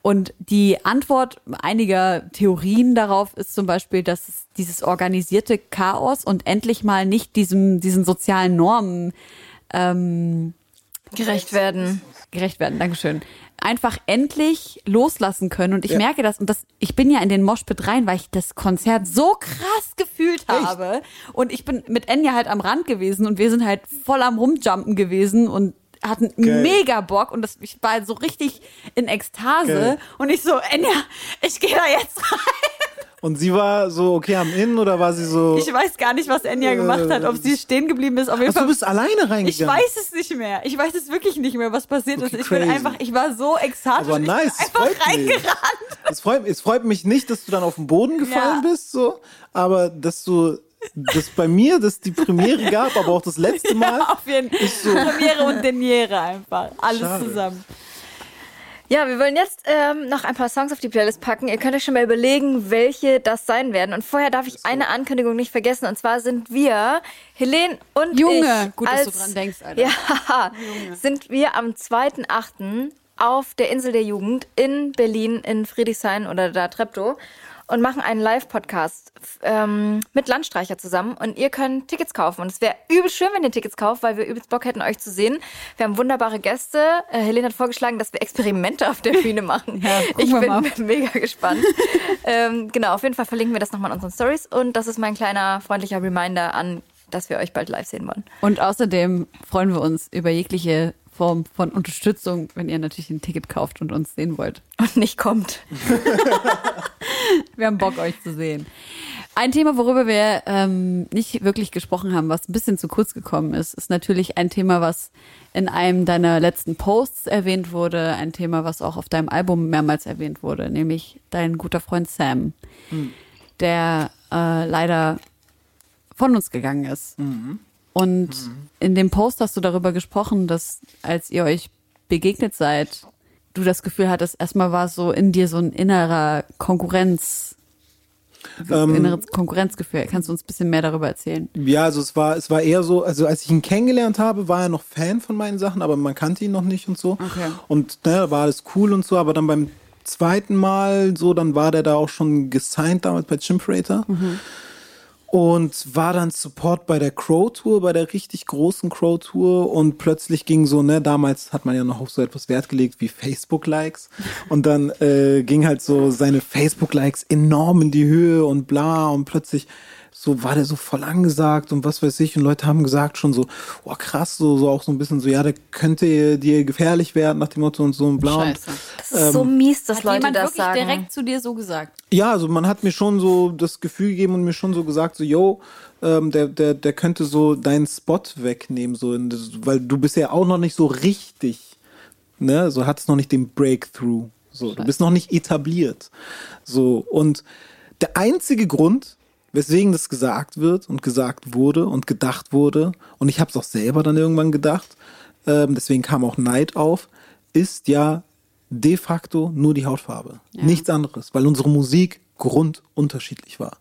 Und die Antwort einiger Theorien darauf ist zum Beispiel, dass es dieses organisierte Chaos und endlich mal nicht diesem, diesen sozialen Normen ähm, Gerecht werden. gerecht werden. Dankeschön. Einfach endlich loslassen können. Und ich Ja. merke das, und das, ich bin ja in den Moshpit rein, weil ich das Konzert so krass gefühlt habe. Und ich bin mit Enya halt am Rand gewesen und wir sind halt voll am Rumjumpen gewesen und hatten Geil. mega Bock und das, ich war halt so richtig in Ekstase Geil. und ich so, Enya, ich gehe da jetzt rein. Und sie war so okay am Innen oder war sie so. Ich weiß gar nicht, was Enya gemacht hat, ob sie stehen geblieben ist. Auf jeden Ach, du bist alleine reingegangen. Ich weiß es nicht mehr. Ich weiß es wirklich nicht mehr, was passiert ist. Okay, Ich bin crazy. einfach, ich war so ekstatisch. Aber ich nice, bin es freut einfach mich. reingerannt. Es freut, es freut mich nicht, dass du dann auf den Boden gefallen Ja. bist, so, aber dass du, dass bei mir das die Premiere gab, aber auch das letzte Mal. Auf jeden Fall. Premiere und Deniere einfach. Alles Schade. zusammen. Ja, wir wollen jetzt ähm, noch ein paar Songs auf die Playlist packen. Ihr könnt euch schon mal überlegen, welche das sein werden. Und vorher darf ich eine Ankündigung nicht vergessen. Und zwar sind wir, Helene und Junge, ich, gut, dass als, du dran denkst, Alter. Ja, sind wir am 2.8. auf der Insel der Jugend in Berlin, in Friedrichshain oder da Treptow und machen einen Live-Podcast ähm, mit Landstreicher zusammen und ihr könnt Tickets kaufen. Und es wäre übel schön, wenn ihr Tickets kauft, weil wir übelst Bock hätten, euch zu sehen. Wir haben wunderbare Gäste. Äh, Helene hat vorgeschlagen, dass wir Experimente auf der Bühne machen. Ja, ich bin mal. mega gespannt. ähm, genau, auf jeden Fall verlinken wir das nochmal in unseren Stories und das ist mein kleiner freundlicher Reminder an, dass wir euch bald live sehen wollen. Und außerdem freuen wir uns über jegliche Form von Unterstützung, wenn ihr natürlich ein Ticket kauft und uns sehen wollt. Und nicht kommt. Wir haben Bock, euch zu sehen. Ein Thema, worüber wir ähm, nicht wirklich gesprochen haben, was ein bisschen zu kurz gekommen ist, ist natürlich ein Thema, was in einem deiner letzten Posts erwähnt wurde, ein Thema, was auch auf deinem Album mehrmals erwähnt wurde, nämlich dein guter Freund Sam. der äh, leider von uns gegangen ist. Und in dem Post hast du darüber gesprochen, dass als ihr euch begegnet seid, du das Gefühl hattest, erstmal war so in dir so ein innerer Konkurrenz, Ähm, inneres Konkurrenzgefühl. Kannst du uns ein bisschen mehr darüber erzählen? Ja, also es war, es war eher so, also als ich ihn kennengelernt habe, war er noch Fan von meinen Sachen, aber man kannte ihn noch nicht und so. Okay. Und da war alles cool und so, aber dann beim zweiten Mal so, dann war der da auch schon gesigned damals bei Chimperator. Und war dann Support bei der Crow Tour, bei der richtig großen Crow Tour. Und plötzlich ging so, ne, damals hat man ja noch auf so etwas Wert gelegt wie Facebook-Likes. Und dann äh, ging halt so seine Facebook-Likes enorm in die Höhe und bla. Und plötzlich so war der so voll angesagt und was weiß ich und Leute haben gesagt schon so, oh krass, so, so auch so ein bisschen so, ja, der könnte dir gefährlich werden nach dem Motto und so und bla. Und, Scheiße. Das ist so mies, dass Hat Leute jemand das wirklich sagen. direkt zu dir so gesagt? Ja, also man hat mir schon so das Gefühl gegeben und mir schon so gesagt, so, yo, ähm, der, der, der könnte so deinen Spot wegnehmen, so, in das, weil du bist ja auch noch nicht so richtig, ne, so hattest noch nicht den Breakthrough, so, du bist noch nicht etabliert, so, und der einzige Grund, weswegen das gesagt wird und gesagt wurde und gedacht wurde, und ich habe es auch selber dann irgendwann gedacht, ähm, deswegen kam auch Neid auf, ist ja de facto nur die Hautfarbe. Nichts anderes, weil unsere Musik grundunterschiedlich war.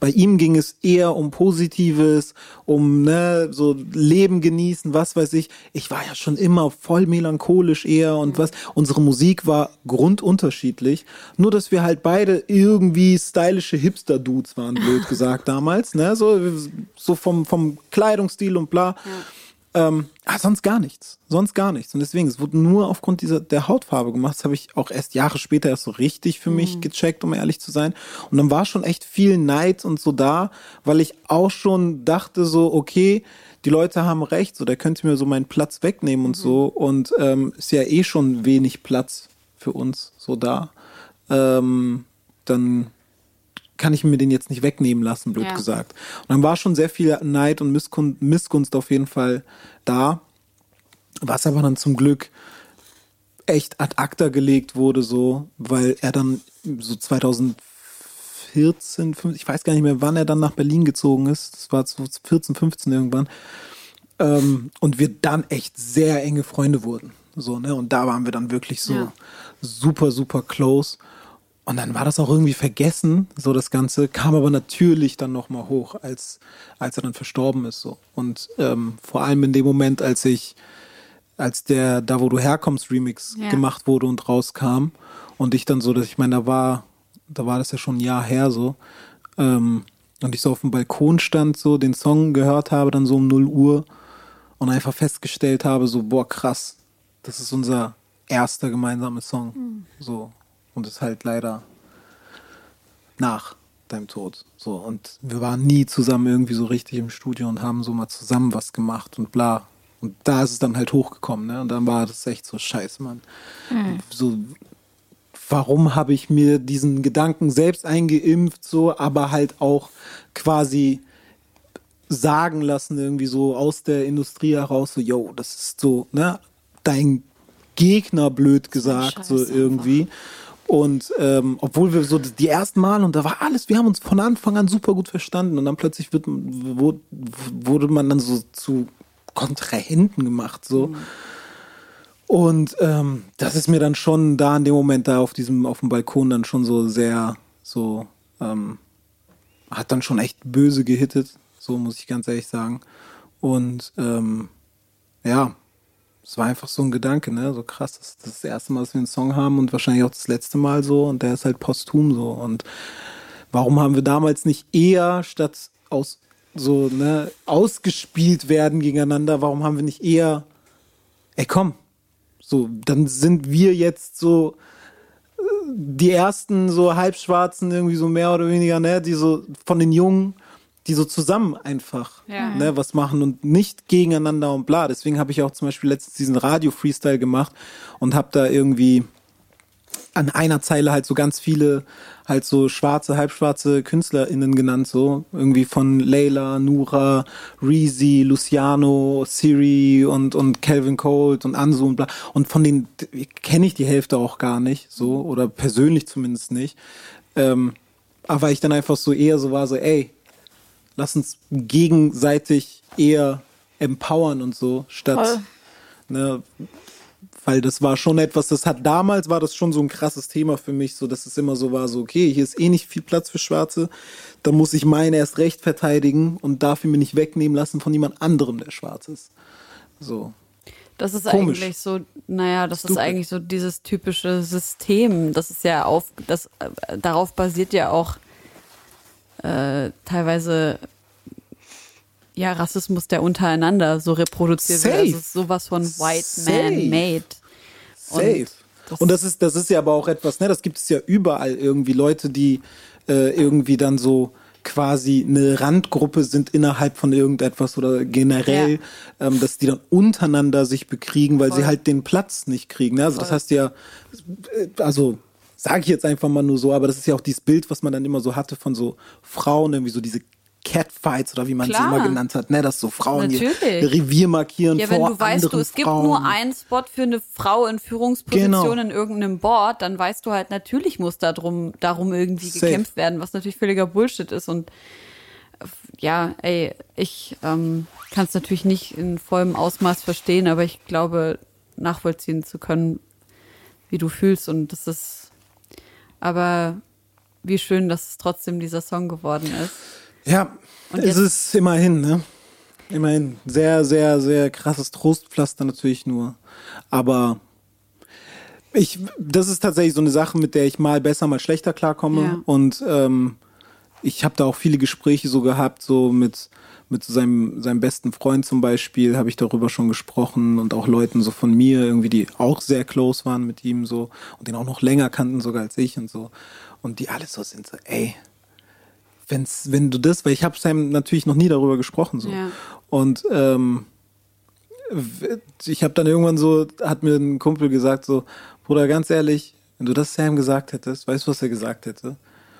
Bei ihm ging es eher um Positives, um ne, so Leben genießen, was weiß ich. Ich war ja schon immer voll melancholisch eher und was. Unsere Musik war grundunterschiedlich. Nur, dass wir halt beide irgendwie stylische Hipster-Dudes waren, blöd gesagt damals. Ne? So, so vom, vom Kleidungsstil und bla. Ähm, ah, sonst gar nichts. Sonst gar nichts. Und deswegen, es wurde nur aufgrund dieser der Hautfarbe gemacht. Das habe ich auch erst Jahre später erst so richtig für mich gecheckt, um ehrlich zu sein. Und dann war schon echt viel Neid und so da, weil ich auch schon dachte so, okay, die Leute haben recht, so der könnte mir so meinen Platz wegnehmen und so. Und ähm, ist ja eh schon wenig Platz für uns so da. Ähm, dann kann ich mir den jetzt nicht wegnehmen lassen, blöd Ja. gesagt. Und dann war schon sehr viel Neid und Missgunst auf jeden Fall da, was aber dann zum Glück echt ad acta gelegt wurde, so, weil er dann so 2014, 15, ich weiß gar nicht mehr, wann er dann nach Berlin gezogen ist, das war so 14, 15 irgendwann, ähm, und wir dann echt sehr enge Freunde wurden, so, ne, und da waren wir dann wirklich so Ja. super, super close. Und dann war das auch irgendwie vergessen, so das Ganze, kam aber natürlich dann nochmal hoch, als, als er dann verstorben ist. So. Und ähm, vor allem in dem Moment, als ich, als der Da wo du herkommst Remix Ja. gemacht wurde und rauskam und ich dann so, dass ich meine, da war, da war das ja schon ein Jahr her so. Ähm, und ich so auf dem Balkon stand, so den Song gehört habe, dann so um 0 Uhr und einfach festgestellt habe, so, boah, krass, das ist unser erster gemeinsamer Song. So. Und ist halt leider nach deinem Tod. So. Und wir waren nie zusammen irgendwie so richtig im Studio und haben so mal zusammen was gemacht und bla. Und da ist es dann halt hochgekommen, ne? Und dann war das echt so scheiße, Mann. So, warum habe ich mir diesen Gedanken selbst eingeimpft, so, aber halt auch quasi sagen lassen, irgendwie so aus der Industrie heraus, so, yo, das ist so, ne, dein Gegner, blöd gesagt, so irgendwie. Und ähm, obwohl wir so die ersten Mal und da war alles, wir haben uns von Anfang an super gut verstanden und dann plötzlich wird, wurde, wurde man dann so zu Kontrahenten gemacht, so. Und ähm, das ist mir dann schon da in dem Moment da auf diesem, auf dem Balkon dann schon so sehr, so, ähm, hat dann schon echt böse gehittet, so muss ich ganz ehrlich sagen. Und ähm, ja, es war einfach so ein Gedanke, ne? So krass, das ist das erste Mal, dass wir einen Song haben und wahrscheinlich auch das letzte Mal so und der ist halt posthum so. Und warum haben wir damals nicht eher statt aus so, ne, ausgespielt werden gegeneinander, warum haben wir nicht eher, ey komm, so, dann sind wir jetzt so äh, die ersten so halbschwarzen irgendwie so mehr oder weniger, ne, die so von den Jungen, die so zusammen einfach Ja. ne, was machen und nicht gegeneinander und bla. Deswegen habe ich auch zum Beispiel letztens diesen Radio-Freestyle gemacht und habe da irgendwie an einer Zeile halt so ganz viele halt so schwarze, halbschwarze KünstlerInnen genannt, so irgendwie von Layla, Nura, Reezy, Luciano, Siri und, und Calvin Cold und Ansu und bla. Und von denen kenne ich die Hälfte auch gar nicht, so, oder persönlich zumindest nicht. Ähm, Aber ich dann einfach so eher so war, so, ey, lass uns gegenseitig eher empowern und so, statt, Voll. ne, weil das war schon etwas, das hat damals war das schon so ein krasses Thema für mich, so dass es immer so war, so okay, hier ist eh nicht viel Platz für Schwarze, dann muss ich meine erst recht verteidigen und darf ihn mir nicht wegnehmen lassen von jemand anderem, der schwarz ist. So. Das ist Komisch. eigentlich so, naja, das ist Stupid. eigentlich so dieses typische System. Das ist ja auf, das, äh, darauf basiert ja auch äh, teilweise ja Rassismus, der untereinander so reproduziert wird. Safe. Also sowas von White Safe. Man Made. Safe. das- Und das ist, das ist ja aber auch etwas, ne, das gibt es ja überall irgendwie Leute, die äh, irgendwie dann so quasi eine Randgruppe sind innerhalb von irgendetwas oder generell, ähm, dass die dann untereinander sich bekriegen, weil sie halt den Platz nicht kriegen. Ne? Also das heißt ja, äh, also sage ich jetzt einfach mal nur so, aber das ist ja auch dieses Bild, was man dann immer so hatte von so Frauen, irgendwie so diese Catfights oder wie man sie Klar. immer genannt hat, ne, dass so Frauen ihr Natürlich. Revier markieren Ja, vor wenn du weißt, du, anderen es gibt Frauen. nur einen Spot für eine Frau in Führungsposition Genau. in irgendeinem Board, dann weißt du halt, natürlich muss da drum, darum irgendwie Safe. gekämpft werden, was natürlich völliger Bullshit ist. Und ja, ey, ich ähm, kann es natürlich nicht in vollem Ausmaß verstehen, aber ich glaube, nachvollziehen zu können, wie du fühlst. Und das ist, aber wie schön, dass es trotzdem dieser Song geworden ist. Ja, Und es ist immerhin, ne? Immerhin. Sehr, sehr, sehr krasses Trostpflaster natürlich nur. Aber ich, das ist tatsächlich so eine Sache, mit der ich mal besser, mal schlechter klarkomme. Ja. Und ähm, ich habe da auch viele Gespräche so gehabt, so mit, mit seinem, seinem besten Freund zum Beispiel, habe ich darüber schon gesprochen und auch Leuten so von mir, irgendwie, die auch sehr close waren mit ihm so und den auch noch länger kannten sogar als ich und so. Und die alle so sind so, ey, wenn's, wenn du das, weil ich habe Sam natürlich noch nie darüber gesprochen so. Ja. Und ähm, ich habe dann irgendwann so, hat mir ein Kumpel gesagt so, Bruder, ganz ehrlich, wenn du das Sam gesagt hättest, weißt du, was er gesagt hätte?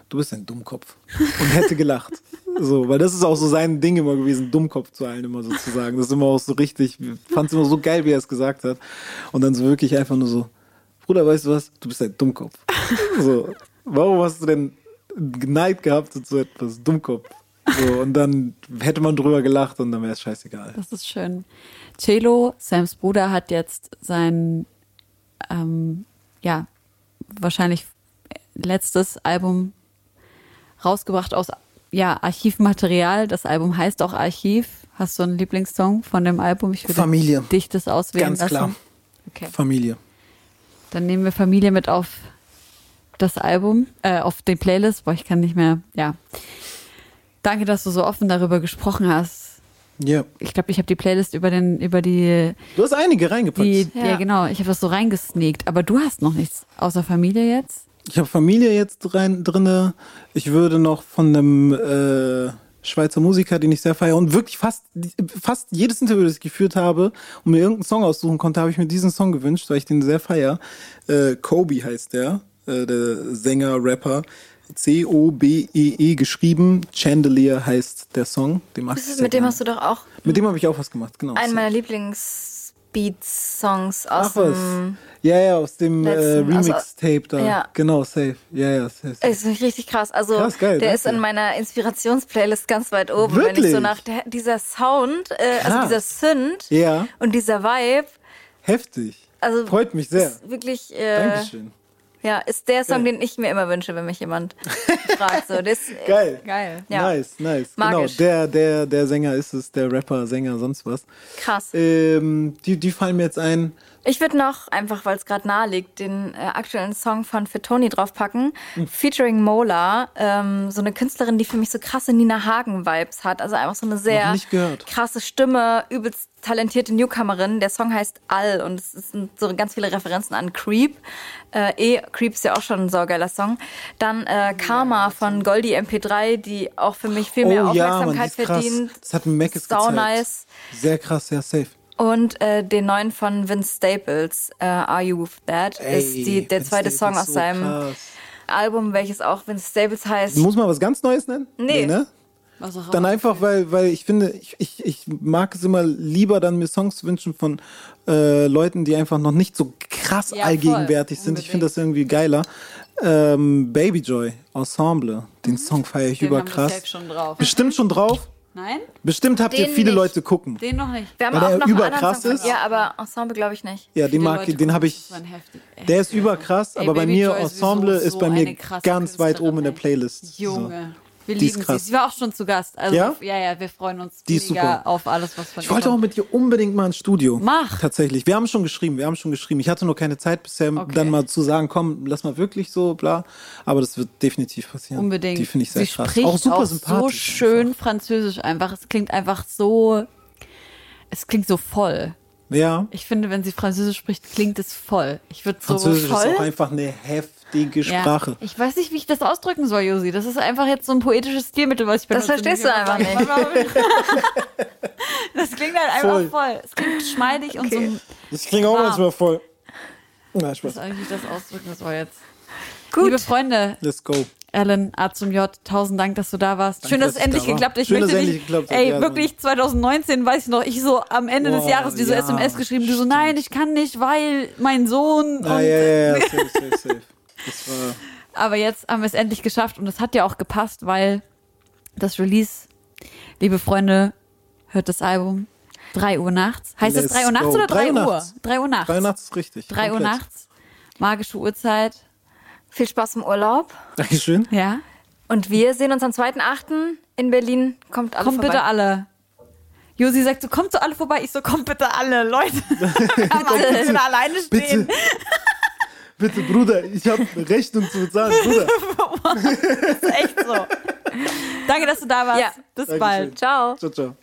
Du bist ein Dummkopf. Und hätte gelacht. So, weil das ist auch so sein Ding immer gewesen, Dummkopf zu allen immer so zu sagen. Das ist immer auch so richtig, fand es immer so geil, wie er es gesagt hat. Und dann so wirklich einfach nur so, Bruder, weißt du was? Du bist ein Dummkopf. So, warum hast du denn Neid gehabt und so etwas? Dummkopf. So, und dann hätte man drüber gelacht und dann wäre es scheißegal. Das ist schön. Celo, Sams Bruder, hat jetzt sein, ähm, ja, wahrscheinlich letztes Album rausgebracht aus ja, Archivmaterial. Das Album heißt auch Archiv. Hast du einen Lieblingssong von dem Album? Ich würde Familie. dich das auswählen Ganz lassen. klar. Okay. Familie. Dann nehmen wir Familie mit auf das Album, äh, auf die Playlist. Boah, ich kann nicht mehr, ja. Danke, dass du so offen darüber gesprochen hast. Ja. Ich glaube, ich habe die Playlist über den, über die Du hast einige reingepackt. Die, ja. Ja. genau. Ich habe das so reingesneakt. Aber du hast noch nichts außer Familie jetzt? Ich habe Familie jetzt rein drinne. Ich würde noch von einem äh, Schweizer Musiker, den ich sehr feiere und wirklich fast fast jedes Interview, das ich geführt habe und mir irgendeinen Song aussuchen konnte, habe ich mir diesen Song gewünscht, weil ich den sehr feiere. Äh, Kobe heißt der, äh, der Sänger, Rapper. C-O-B-E-E E geschrieben. Chandelier heißt der Song. Den ich sehr Mit dem hast du doch auch Mit dem habe ich auch was gemacht, genau. einen meiner Lieblingsbeats-Songs aus Ach was. dem. Ja, ja, aus dem äh, also- Remix-Tape da. Ja. Genau, safe. Ja, ja, safe. safe. Es ist richtig krass. Also Krass, geil, der danke. ist in meiner Inspirationsplaylist ganz weit oben. Wenn ich Wirklich? so nach der, dieser Sound, äh, also dieser Synth Ja, und dieser Vibe, heftig. also Freut mich sehr. ist wirklich, äh, Dankeschön. Ja, ist der Song, Geil. den ich mir immer wünsche, wenn mich jemand fragt. So, das, Geil. Geil. Ja. Nice, nice. Magisch. Genau, der, der, der Sänger ist es, der Rapper, Sänger, sonst was. krass. Ähm, die, die fallen mir jetzt ein. Ich würde noch, einfach weil es gerade nahe liegt, den äh, aktuellen Song von Fitoni draufpacken, Hm. featuring Mola, ähm, so eine Künstlerin, die für mich so krasse Nina Hagen-Vibes hat. Also einfach so eine sehr krasse Stimme, übelst talentierte Newcomerin. Der Song heißt All und es sind so ganz viele Referenzen an Creep. Äh, eh, Creep ist ja auch schon ein saugeiler Song. Dann äh, Karma von Goldie MP3, die auch für mich viel mehr oh ja, Mann, die Aufmerksamkeit ist krass. verdient. Das hat mir Meckes Sau gezeigt. nice. Sehr krass, ja, safe. Und äh, den neuen von Vince Staples, äh, Are You With That, Ey, ist die, der Vince zweite Staples Song aus so seinem krass. Album, welches auch Vince Staples heißt. Muss man was ganz Neues nennen? Nee. ne? Was auch Dann einfach, weil, weil ich finde, ich, ich, ich mag es immer lieber dann mir Songs zu wünschen von äh, Leuten, die einfach noch nicht so krass Ja, allgegenwärtig voll, sind. Ich finde das irgendwie geiler. Ähm, Baby Joy, Ensemble. Den Song feiere ich Den überkrass. safe schon drauf. Bestimmt schon drauf? Nein? Bestimmt habt ihr Den viele nicht. Leute gucken. Den noch nicht. Wir haben Weil auch der noch einen überkrass anderen Song ist? Ja, aber Ensemble glaube ich nicht. Ja, den mag ich, den habe ich. heftig. Der ist überkrass, Ey, aber bei Baby mir Joy ist Ensemble sowieso ist bei so mir ganz weit oben in der. Playlist. Junge. Wir Die lieben sie. Sie war auch schon zu Gast. Also, Ja? ja, ja, wir freuen uns Die mega super. auf alles, was von Ich ihr wollte auch kommt. mit dir unbedingt mal ins Studio. Mach. Tatsächlich. Wir haben schon geschrieben, wir haben schon geschrieben. Ich hatte nur keine Zeit bisher, Okay. dann mal zu sagen, komm, lass mal wirklich so, bla. Aber das wird definitiv passieren. Unbedingt. Die finde ich sehr Sie krass. spricht Auch super so sympathisch. schön französisch einfach. Es klingt einfach so, es klingt so voll. Ja. Ich finde, wenn sie Französisch spricht, klingt es voll. Ich würde so Französisch voll. ist auch einfach eine heftige Ja. Sprache. Ich weiß nicht, wie ich das ausdrücken soll, Josi. Das ist einfach jetzt so ein poetisches Stilmittel, was ich Das benutze. verstehst du einfach nicht. Das klingt halt einfach Voll. voll. Es klingt geschmeidig und so. Das klingt auch manchmal voll. Na, Spaß. soll ich das ausdrücken soll jetzt? Gut. Liebe Freunde, Let's go. Ellen A zum J, tausend Dank, dass du da warst. Danke, Schön, dass dass es ich endlich da geklappt hat. Ich Schön, möchte nicht, hat. ey, Ja, wirklich 2019 weiß ich noch, ich so am Ende des Boah, Jahres diese ja, SMS geschrieben, du so, nein, ich kann nicht, weil mein Sohn Ja, und, ja, ja, ja, safe, safe, safe. Das war, aber jetzt haben wir es endlich geschafft und es hat ja auch gepasst, weil das Release, liebe Freunde, hört das Album 3 Uhr nachts. Heißt es Let's 3 Uhr nachts go. oder 3 3 Uhr Uhr? nachts. 3 Uhr nachts. 3 nachts ist richtig. 3 Uhr nachts. Magische Uhrzeit. Viel Spaß im Urlaub. Dankeschön. Ja. Und wir sehen uns am 2.8. in Berlin. Kommt alle Kommt vorbei. bitte alle. Josi sagt so, kommt so alle vorbei. Ich so, kommt bitte alle, Leute. Wir haben alle alleine stehen. Bitte. Bruder, ich habe Rechnung zu bezahlen, Bruder. Das ist echt so. Danke, dass du da warst. Ja. Bis Dankeschön. bald. Ciao. Ciao, ciao.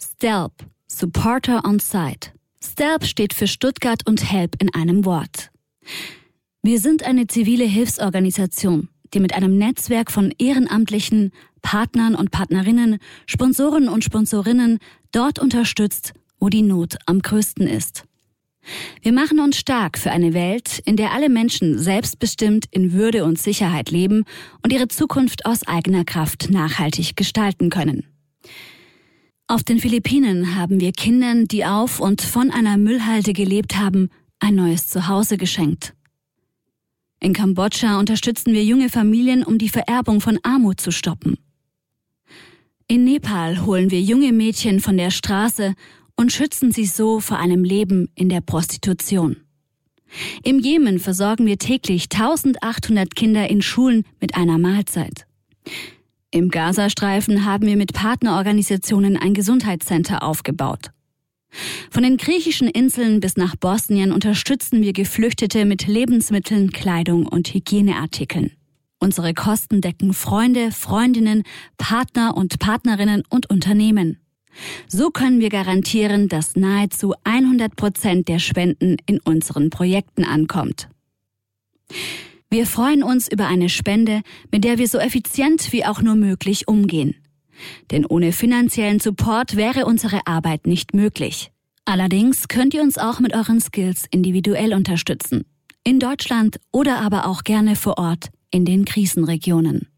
STELP, Supporter on Site. STELP steht für Stuttgart und Help in einem Wort. Wir sind eine zivile Hilfsorganisation, die mit einem Netzwerk von Ehrenamtlichen, Partnern und Partnerinnen, Sponsoren und Sponsorinnen dort unterstützt, wo die Not am größten ist. Wir machen uns stark für eine Welt, in der alle Menschen selbstbestimmt in Würde und Sicherheit leben und ihre Zukunft aus eigener Kraft nachhaltig gestalten können. Auf den Philippinen haben wir Kindern, die auf und von einer Müllhalde gelebt haben, ein neues Zuhause geschenkt. In Kambodscha unterstützen wir junge Familien, um die Vererbung von Armut zu stoppen. In Nepal holen wir junge Mädchen von der Straße und schützen sie so vor einem Leben in der Prostitution. Im Jemen versorgen wir täglich 1800 Kinder in Schulen mit einer Mahlzeit. Im Gazastreifen haben wir mit Partnerorganisationen ein Gesundheitscenter aufgebaut. Von den griechischen Inseln bis nach Bosnien unterstützen wir Geflüchtete mit Lebensmitteln, Kleidung und Hygieneartikeln. Unsere Kosten decken Freunde, Freundinnen, Partner und Partnerinnen und Unternehmen. So können wir garantieren, dass nahezu 100 Prozent der Spenden in unseren Projekten ankommt. Wir freuen uns über eine Spende, mit der wir so effizient wie auch nur möglich umgehen. Denn ohne finanziellen Support wäre unsere Arbeit nicht möglich. Allerdings könnt ihr uns auch mit euren Skills individuell unterstützen. In Deutschland oder aber auch gerne vor Ort in den Krisenregionen.